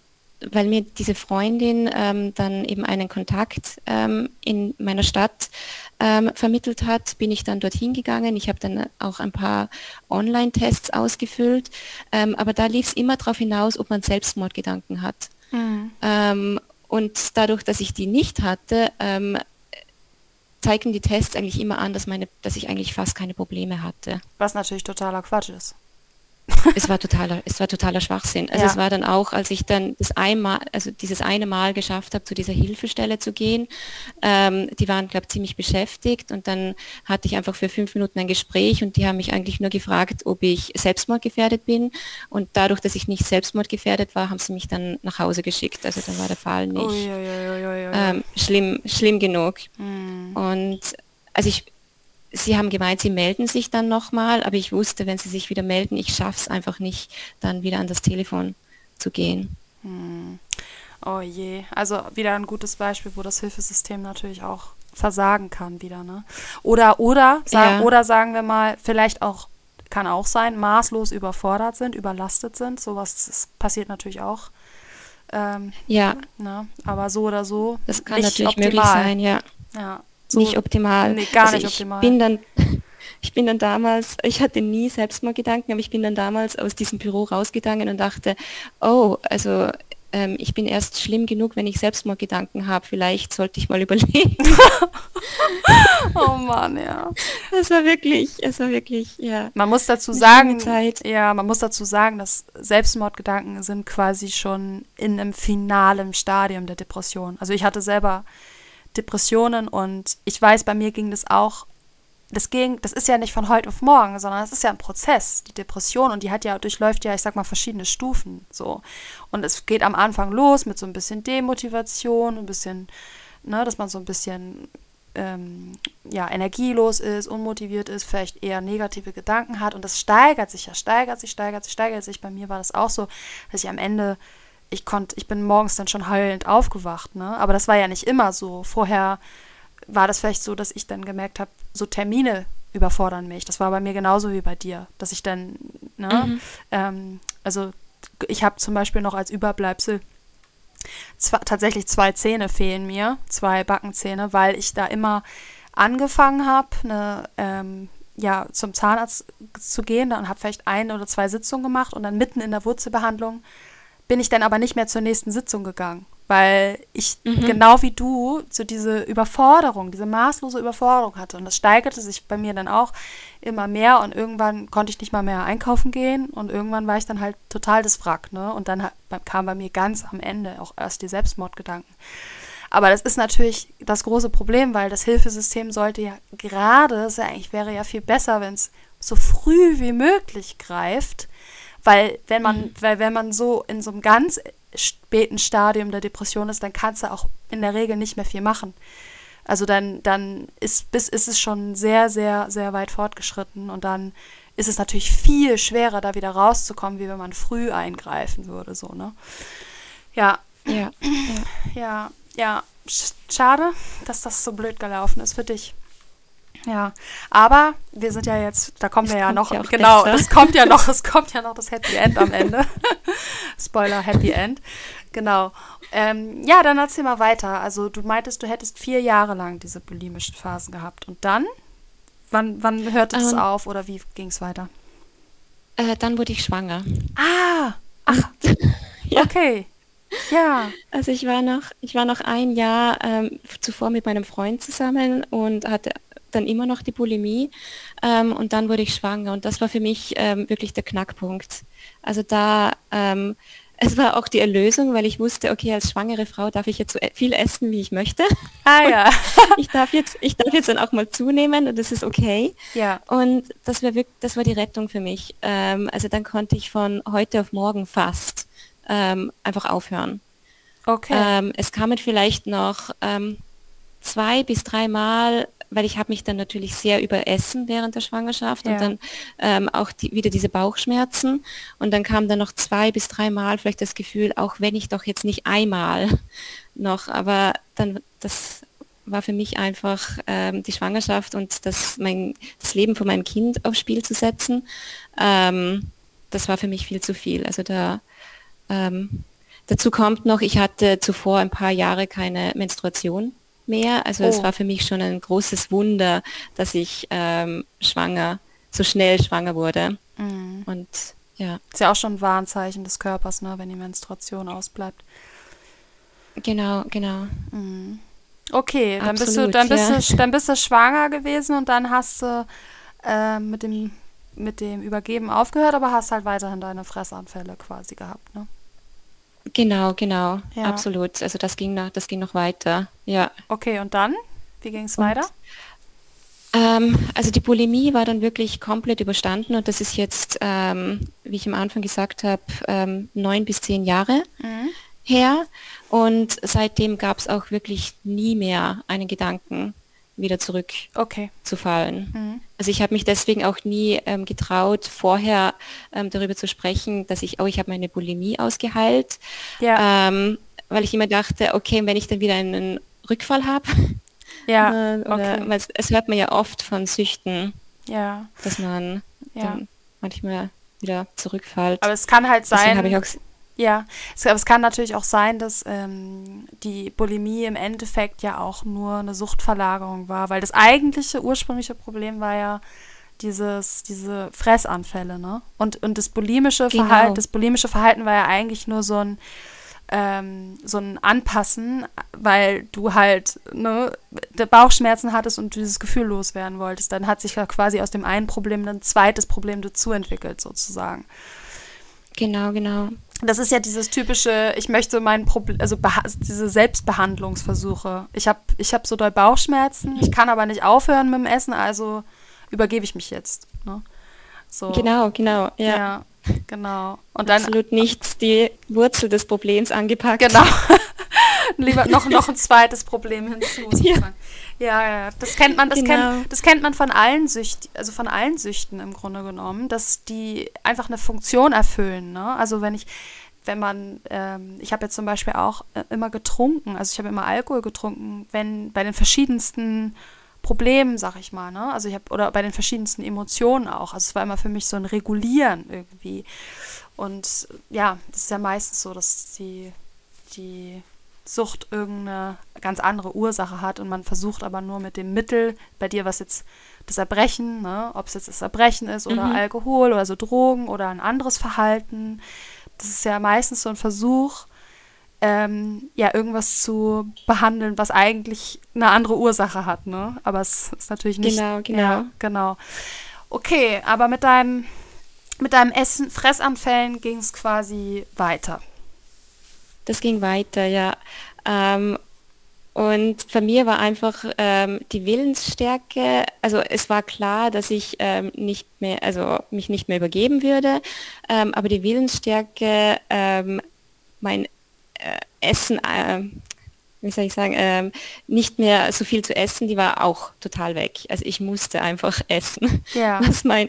weil mir diese Freundin ähm, dann eben einen Kontakt ähm, in meiner Stadt ähm, vermittelt hat, bin ich dann dorthin gegangen. Ich habe dann auch ein paar Online-Tests ausgefüllt, ähm, aber da lief es immer darauf hinaus, ob man Selbstmordgedanken hat. Mhm. Ähm, und dadurch, dass ich die nicht hatte, zeigten die Tests eigentlich immer an, dass, meine, dass ich eigentlich fast keine Probleme hatte. Was natürlich totaler Quatsch ist. es war totaler, es war totaler Schwachsinn. Also Ja. es war dann auch, als ich dann das einmal, also dieses eine Mal geschafft habe, zu dieser Hilfestelle zu gehen, ähm, die waren, glaube ich, ziemlich beschäftigt und dann hatte ich einfach für fünf Minuten ein Gespräch und die haben mich eigentlich nur gefragt, ob ich selbstmordgefährdet bin und dadurch, dass ich nicht selbstmordgefährdet war, haben sie mich dann nach Hause geschickt. Also dann war der Fall nicht Uiuiuiui. ähm, schlimm, schlimm genug. Hm. Und also ich, sie haben gemeint, sie melden sich dann nochmal, aber ich wusste, wenn sie sich wieder melden, ich schaffe es einfach nicht, dann wieder an das Telefon zu gehen. Oh je. Also wieder ein gutes Beispiel, wo das Hilfesystem natürlich auch versagen kann wieder, ne? Oder, oder, sa Ja. oder sagen wir mal, vielleicht auch, kann auch sein, maßlos überfordert sind, überlastet sind. Sowas das passiert natürlich auch. Ähm, Ja, ne? Aber so oder so. das kann natürlich optimal. möglich sein, ja. Ja. So, nicht optimal. Nee, gar also nicht ich optimal. Bin dann, ich bin dann damals, ich hatte nie Selbstmordgedanken, aber ich bin dann damals aus diesem Büro rausgegangen und dachte, oh, also ähm, ich bin erst schlimm genug, wenn ich Selbstmordgedanken habe. Vielleicht sollte ich mal überlegen. oh Mann, ja. Es war wirklich, es war wirklich, ja. Man muss dazu sagen, ja, man muss dazu sagen, dass Selbstmordgedanken sind quasi schon in einem finalen Stadium der Depression. Also ich hatte selber Depressionen und ich weiß, bei mir ging das auch, das ging, das ist ja nicht von heute auf morgen, sondern es ist ja ein Prozess, die Depression und die hat ja, durchläuft ja, ich sag mal, verschiedene Stufen, so. Und es geht am Anfang los mit so ein bisschen Demotivation, ein bisschen, ne, dass man so ein bisschen ähm, ja, energielos ist, unmotiviert ist, vielleicht eher negative Gedanken hat und das steigert sich ja, steigert sich, steigert sich, steigert sich. Bei mir war das auch so, dass ich am Ende, ich konnte, ich bin morgens dann schon heulend aufgewacht, ne? Aber das war ja nicht immer so. Vorher war das vielleicht so, dass ich dann gemerkt habe, so Termine überfordern mich. Das war bei mir genauso wie bei dir, dass ich dann, ne, ähm, also ich habe zum Beispiel noch als Überbleibsel zwei, tatsächlich zwei Zähne fehlen mir, zwei Backenzähne, weil ich da immer angefangen habe, ne, ähm, ja, zum Zahnarzt zu gehen, dann habe vielleicht ein oder zwei Sitzungen gemacht und dann mitten in der Wurzelbehandlung bin ich dann aber nicht mehr zur nächsten Sitzung gegangen, weil ich genau wie du so diese Überforderung, diese maßlose Überforderung hatte und das steigerte sich bei mir dann auch immer mehr und irgendwann konnte ich nicht mal mehr einkaufen gehen und irgendwann war ich dann halt total das Wrack, ne? Und dann kam bei mir ganz am Ende auch erst die Selbstmordgedanken. Aber das ist natürlich das große Problem, weil das Hilfesystem sollte ja gerade, es ja eigentlich wäre ja viel besser, wenn es so früh wie möglich greift, weil wenn man, weil wenn man so in so einem ganz späten Stadium der Depression ist, dann kannst du auch in der Regel nicht mehr viel machen. Also dann, dann ist, bis ist es schon sehr, sehr, sehr weit fortgeschritten und dann ist es natürlich viel schwerer, da wieder rauszukommen, wie wenn man früh eingreifen würde, so, ne? Ja, Ja, ja. ja, ja, sch- schade, dass das so blöd gelaufen ist für dich. Ja, aber wir sind ja jetzt, da kommen wir ja kommt noch, ja genau, besser. es kommt ja noch, es kommt ja noch das Happy End am Ende. Spoiler, Happy End. Genau. Ähm, ja, dann erzähl mal weiter. Also du meintest, du hättest vier Jahre lang diese bulimischen Phasen gehabt. Und dann? Wann, wann hörte es Ähm, auf oder wie ging es weiter? Äh, dann wurde ich schwanger. Ah, ach, Ja. okay. Ja. Also ich war noch, ich war noch ein Jahr ähm, zuvor mit meinem Freund zusammen und hatte dann immer noch die Bulimie ähm, und dann wurde ich schwanger und das war für mich ähm, wirklich der Knackpunkt. Also da, ähm, es war auch die Erlösung, weil ich wusste, okay, als schwangere Frau darf ich jetzt so e- viel essen, wie ich möchte. Ah ja. Ich darf jetzt, ich darf jetzt dann auch mal zunehmen und das ist okay. Ja. Und das war wirklich, das war die Rettung für mich. Ähm, also dann konnte ich von heute auf morgen fast ähm, einfach aufhören. Okay. Ähm, es kamen vielleicht noch ähm, zwei bis dreimal, weil ich habe mich dann natürlich sehr überessen während der Schwangerschaft Ja. und dann ähm, auch die, wieder diese Bauchschmerzen und dann kam dann noch zwei bis dreimal vielleicht das Gefühl, auch wenn ich doch jetzt nicht einmal noch, aber dann das war für mich einfach ähm, die Schwangerschaft und das, mein, das Leben von meinem Kind aufs Spiel zu setzen, ähm, das war für mich viel zu viel. Also da ähm, dazu kommt noch, ich hatte zuvor ein paar Jahre keine Menstruation mehr. Also es Oh. war für mich schon ein großes Wunder, dass ich ähm, schwanger, so schnell schwanger wurde. Mhm. Und ja, Ist ja auch schon ein Warnzeichen des Körpers, ne, wenn die Menstruation ausbleibt. genau, genau. Mhm. Okay, dann bist du, dann bist ja. du, dann bist du schwanger gewesen und dann hast du äh, mit dem mit dem Übergeben aufgehört, aber hast halt weiterhin deine Fressanfälle quasi gehabt, ne? Genau, genau, Ja. absolut. Also das ging noch, das ging noch weiter. Ja. Okay, und dann? Wie ging es weiter? ähm, also die Bulimie war dann wirklich komplett überstanden und das ist jetzt, ähm, wie ich am Anfang gesagt habe, ähm, neun bis zehn Jahre Mhm. her. Und seitdem gab es auch wirklich nie mehr einen Gedanken, wieder Okay. zurückzufallen. Mhm. Also ich habe mich deswegen auch nie ähm, getraut, vorher ähm, darüber zu sprechen, dass ich, oh, ich habe meine Bulimie ausgeheilt, Ja, ähm, weil ich immer dachte, okay, wenn ich dann wieder einen Rückfall habe, ja, äh, okay. weil es, es hört man ja oft von Süchten, Ja, dass man ja. dann manchmal wieder zurückfällt. Aber es kann halt sein, ja, es, aber es kann natürlich auch sein, dass ähm, die Bulimie im Endeffekt ja auch nur eine Suchtverlagerung war, weil das eigentliche ursprüngliche Problem war ja dieses, diese Fressanfälle, ne? Und, und das bulimische Verhalten, genau, das bulimische Verhalten war ja eigentlich nur so ein, ähm, so ein Anpassen, weil du halt ne, Bauchschmerzen hattest und dieses Gefühl loswerden wolltest. Dann hat sich ja quasi aus dem einen Problem ein zweites Problem dazu entwickelt, sozusagen. genau, genau. Das ist ja dieses typische, ich möchte mein Problem, also diese Selbstbehandlungsversuche. Ich habe ich hab so doll Bauchschmerzen, ich kann aber nicht aufhören mit dem Essen, also übergebe ich mich jetzt. Ne? So, Genau, genau, ja. ja, genau. Und dann, Absolut nicht die Wurzel des Problems angepackt. genau, lieber noch, noch ein zweites Problem hinzu, Ja, sozusagen. Ja, ja, das kennt man, das genau. kennt, das kennt man von allen Süchten, also von allen Süchten im Grunde genommen, dass die einfach eine Funktion erfüllen. Ne? Also wenn ich, wenn man, ähm, ich habe jetzt zum Beispiel auch äh, immer getrunken, also ich habe immer Alkohol getrunken, wenn bei den verschiedensten Problemen, sag ich mal, ne? Also ich habe, oder bei den verschiedensten Emotionen auch. Also es war immer für mich so ein Regulieren irgendwie. Und ja, das ist ja meistens so, dass die, die Sucht irgendeine ganz andere Ursache hat und man versucht aber nur mit dem Mittel, bei dir was jetzt das Erbrechen, ne, ob es jetzt das Erbrechen ist oder Mhm. Alkohol oder so Drogen oder ein anderes Verhalten, das ist ja meistens so ein Versuch, ähm, ja, irgendwas zu behandeln, was eigentlich eine andere Ursache hat, ne? Aber es ist natürlich nicht, Genau, genau. ja, genau. Okay, aber mit deinem, mit deinem Essen, Fressanfällen ging es quasi weiter. Das ging weiter, ja. Ähm, und bei mir war einfach ähm, die Willensstärke, also es war klar, dass ich ähm, nicht mehr, also mich nicht mehr übergeben würde, ähm, aber die Willensstärke, ähm, mein äh, Essen, äh, wie soll ich sagen, ähm, nicht mehr so viel zu essen, die war auch total weg. Also ich musste einfach essen, Ja. was mein,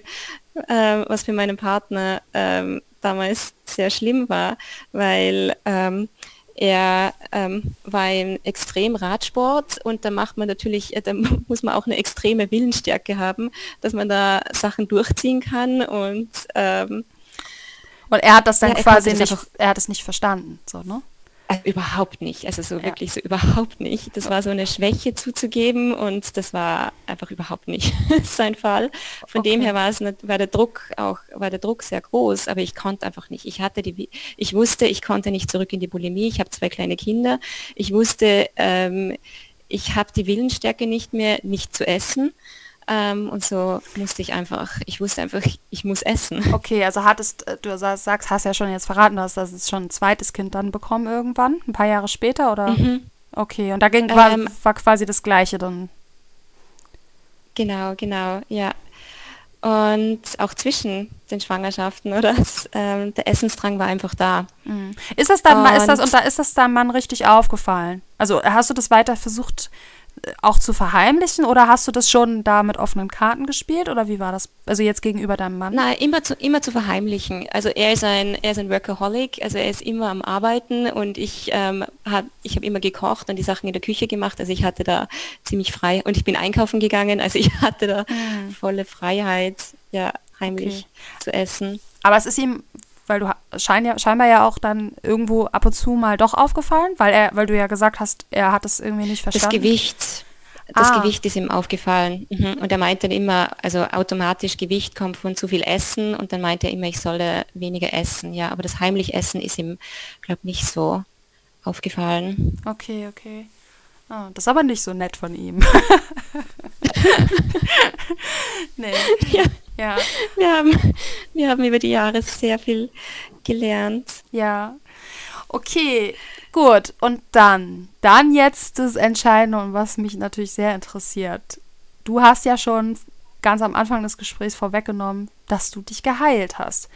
ähm, was für meinen Partner ähm, damals sehr schlimm war, weil ähm, er ähm, war im Extremradsport und da macht man natürlich, äh, da muss man auch eine extreme Willensstärke haben, dass man da Sachen durchziehen kann und ähm, Und er hat das dann quasi nicht, er hat es nicht verstanden, so, ne? Äh, überhaupt nicht, also so Ja. wirklich so überhaupt nicht. Das war so eine Schwäche zuzugeben und das war einfach überhaupt nicht sein Fall. Von dem Okay. her war es nicht, war der Druck auch, war der Druck sehr groß, aber ich konnte einfach nicht. Ich hatte die, ich wusste, ich konnte nicht zurück in die Bulimie. Ich habe zwei kleine Kinder. Ich wusste, ähm, ich habe die Willensstärke nicht mehr, nicht zu essen. Ähm, und so musste ich einfach, ich wusste einfach, ich muss essen. Okay, also hattest, äh, du sa- sagst, hast ja schon jetzt verraten, du hast das schon ein zweites Kind dann bekommen irgendwann, ein paar Jahre später, oder? Mhm. Okay, und da ging, war, Ähm, war quasi das Gleiche dann. Genau, genau, ja. Und auch zwischen den Schwangerschaften, oder? Das, ähm, der Essensdrang war einfach da. Mhm. Ist das dann, ist das, Und- da ist das deinem Mann richtig aufgefallen? Also hast du das weiter versucht auch zu verheimlichen oder hast du das schon da mit offenen Karten gespielt oder wie war das? Also jetzt gegenüber deinem Mann? Nein, immer zu, immer zu verheimlichen. Also er ist ein, er ist ein Workaholic, also er ist immer am Arbeiten und ich ähm, hab, ich habe immer gekocht und die Sachen in der Küche gemacht. Also ich hatte da ziemlich frei und ich bin einkaufen gegangen, also ich hatte da volle Freiheit, ja, heimlich zu essen. Aber es ist ihm, weil du schein ja, scheinbar ja auch dann irgendwo ab und zu mal doch aufgefallen, weil er, weil du ja gesagt hast, er hat es irgendwie nicht Das verstanden. Gewicht, das Ah. Gewicht ist ihm aufgefallen. Mhm. Und er meinte dann immer, also automatisch Gewicht kommt von zu viel Essen und dann meinte er immer, ich solle weniger essen. Ja, aber das heimlich Essen ist ihm, glaube nicht so aufgefallen. Okay, okay. Ah, das ist aber nicht so nett von ihm. nee. Ja. Ja. Wir haben, wir haben über die Jahre sehr viel gelernt. Ja. Okay, gut. Und dann, dann jetzt das Entscheidende und was mich natürlich sehr interessiert. Du hast ja schon ganz am Anfang des Gesprächs vorweggenommen, dass du dich geheilt hast.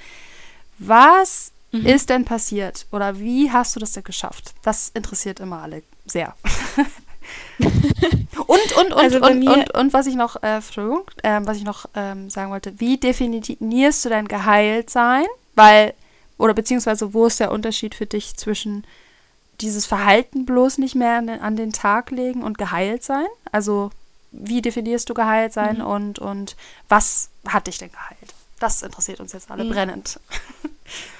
Was mhm. ist denn passiert oder wie hast du das denn geschafft? Das interessiert immer alle sehr. und, und, und, also und, und, und, was ich noch, äh, äh, was ich noch ähm, sagen wollte, wie definierst du dein Geheiltsein? Weil, oder beziehungsweise wo ist der Unterschied für dich zwischen dieses Verhalten bloß nicht mehr an den, an den Tag legen und geheilt sein? Also, wie definierst du geheilt sein mhm. und, und was hat dich denn geheilt? Das interessiert uns jetzt alle mhm. brennend.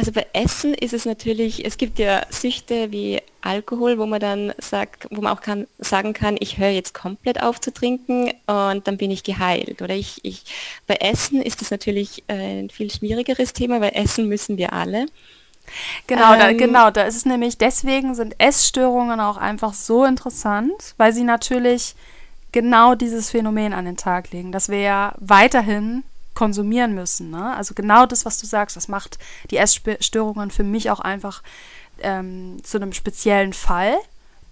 Also bei Essen ist es natürlich, es gibt ja Süchte wie Alkohol, wo man dann sagt, wo man auch kann, sagen kann, ich höre jetzt komplett auf zu trinken und dann bin ich geheilt. Oder ich, ich bei Essen ist es natürlich ein viel schwierigeres Thema, weil Essen müssen wir alle. Genau, ähm, da, genau, da ist es nämlich, deswegen sind Essstörungen auch einfach so interessant, weil sie natürlich genau dieses Phänomen an den Tag legen, dass wir ja weiterhin konsumieren müssen. Ne? Also genau das, was du sagst, das macht die Essstörungen für mich auch einfach ähm, zu einem speziellen Fall,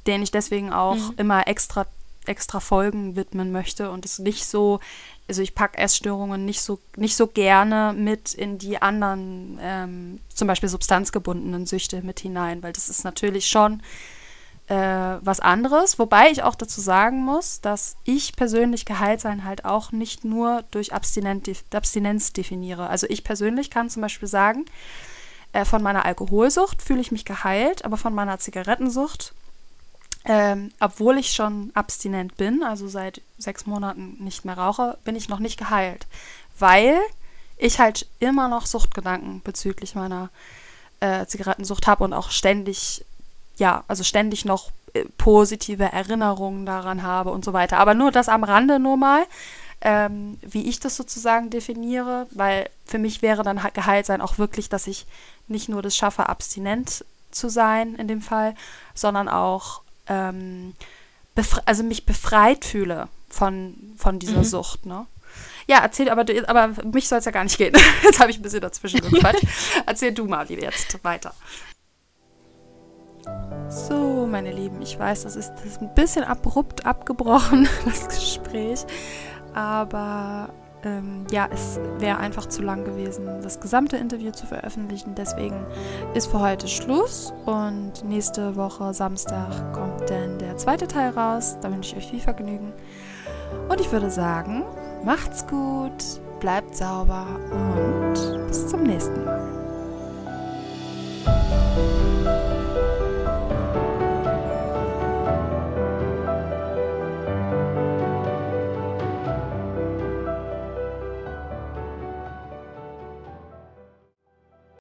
den ich deswegen auch mhm. immer extra extra Folgen widmen möchte und es nicht so, also ich packe Essstörungen nicht so, nicht so gerne mit in die anderen, ähm, zum Beispiel substanzgebundenen Süchte mit hinein, weil das ist natürlich schon äh, was anderes, wobei ich auch dazu sagen muss, dass ich persönlich Geheiltsein halt auch nicht nur durch Abstinenz definiere. Also ich persönlich kann zum Beispiel sagen, äh, von meiner Alkoholsucht fühle ich mich geheilt, aber von meiner Zigarettensucht, ähm, obwohl ich schon abstinent bin, also seit sechs Monaten nicht mehr rauche, bin ich noch nicht geheilt, weil ich halt immer noch Suchtgedanken bezüglich meiner äh, Zigarettensucht habe und auch ständig ja, also ständig noch äh, positive Erinnerungen daran habe und so weiter. Aber nur das am Rande nur mal, ähm, wie ich das sozusagen definiere, weil für mich wäre dann geheilt sein auch wirklich, dass ich nicht nur das schaffe, abstinent zu sein in dem Fall, sondern auch ähm, also mich befreit fühle von, von dieser mhm. Sucht. Ne? Ja, erzähl, aber, aber mich soll es ja gar nicht gehen. Jetzt habe ich ein bisschen dazwischen gequatscht. erzähl du mal jetzt weiter. So, meine Lieben, ich weiß, das ist, ein bisschen abrupt abgebrochen, das Gespräch. Aber ähm, ja, es wäre einfach zu lang gewesen, das gesamte Interview zu veröffentlichen. Deswegen ist für heute Schluss und nächste Woche Samstag kommt dann der zweite Teil raus. Da wünsche ich euch viel Vergnügen. Und ich würde sagen, macht's gut, bleibt sauber und bis zum nächsten Mal.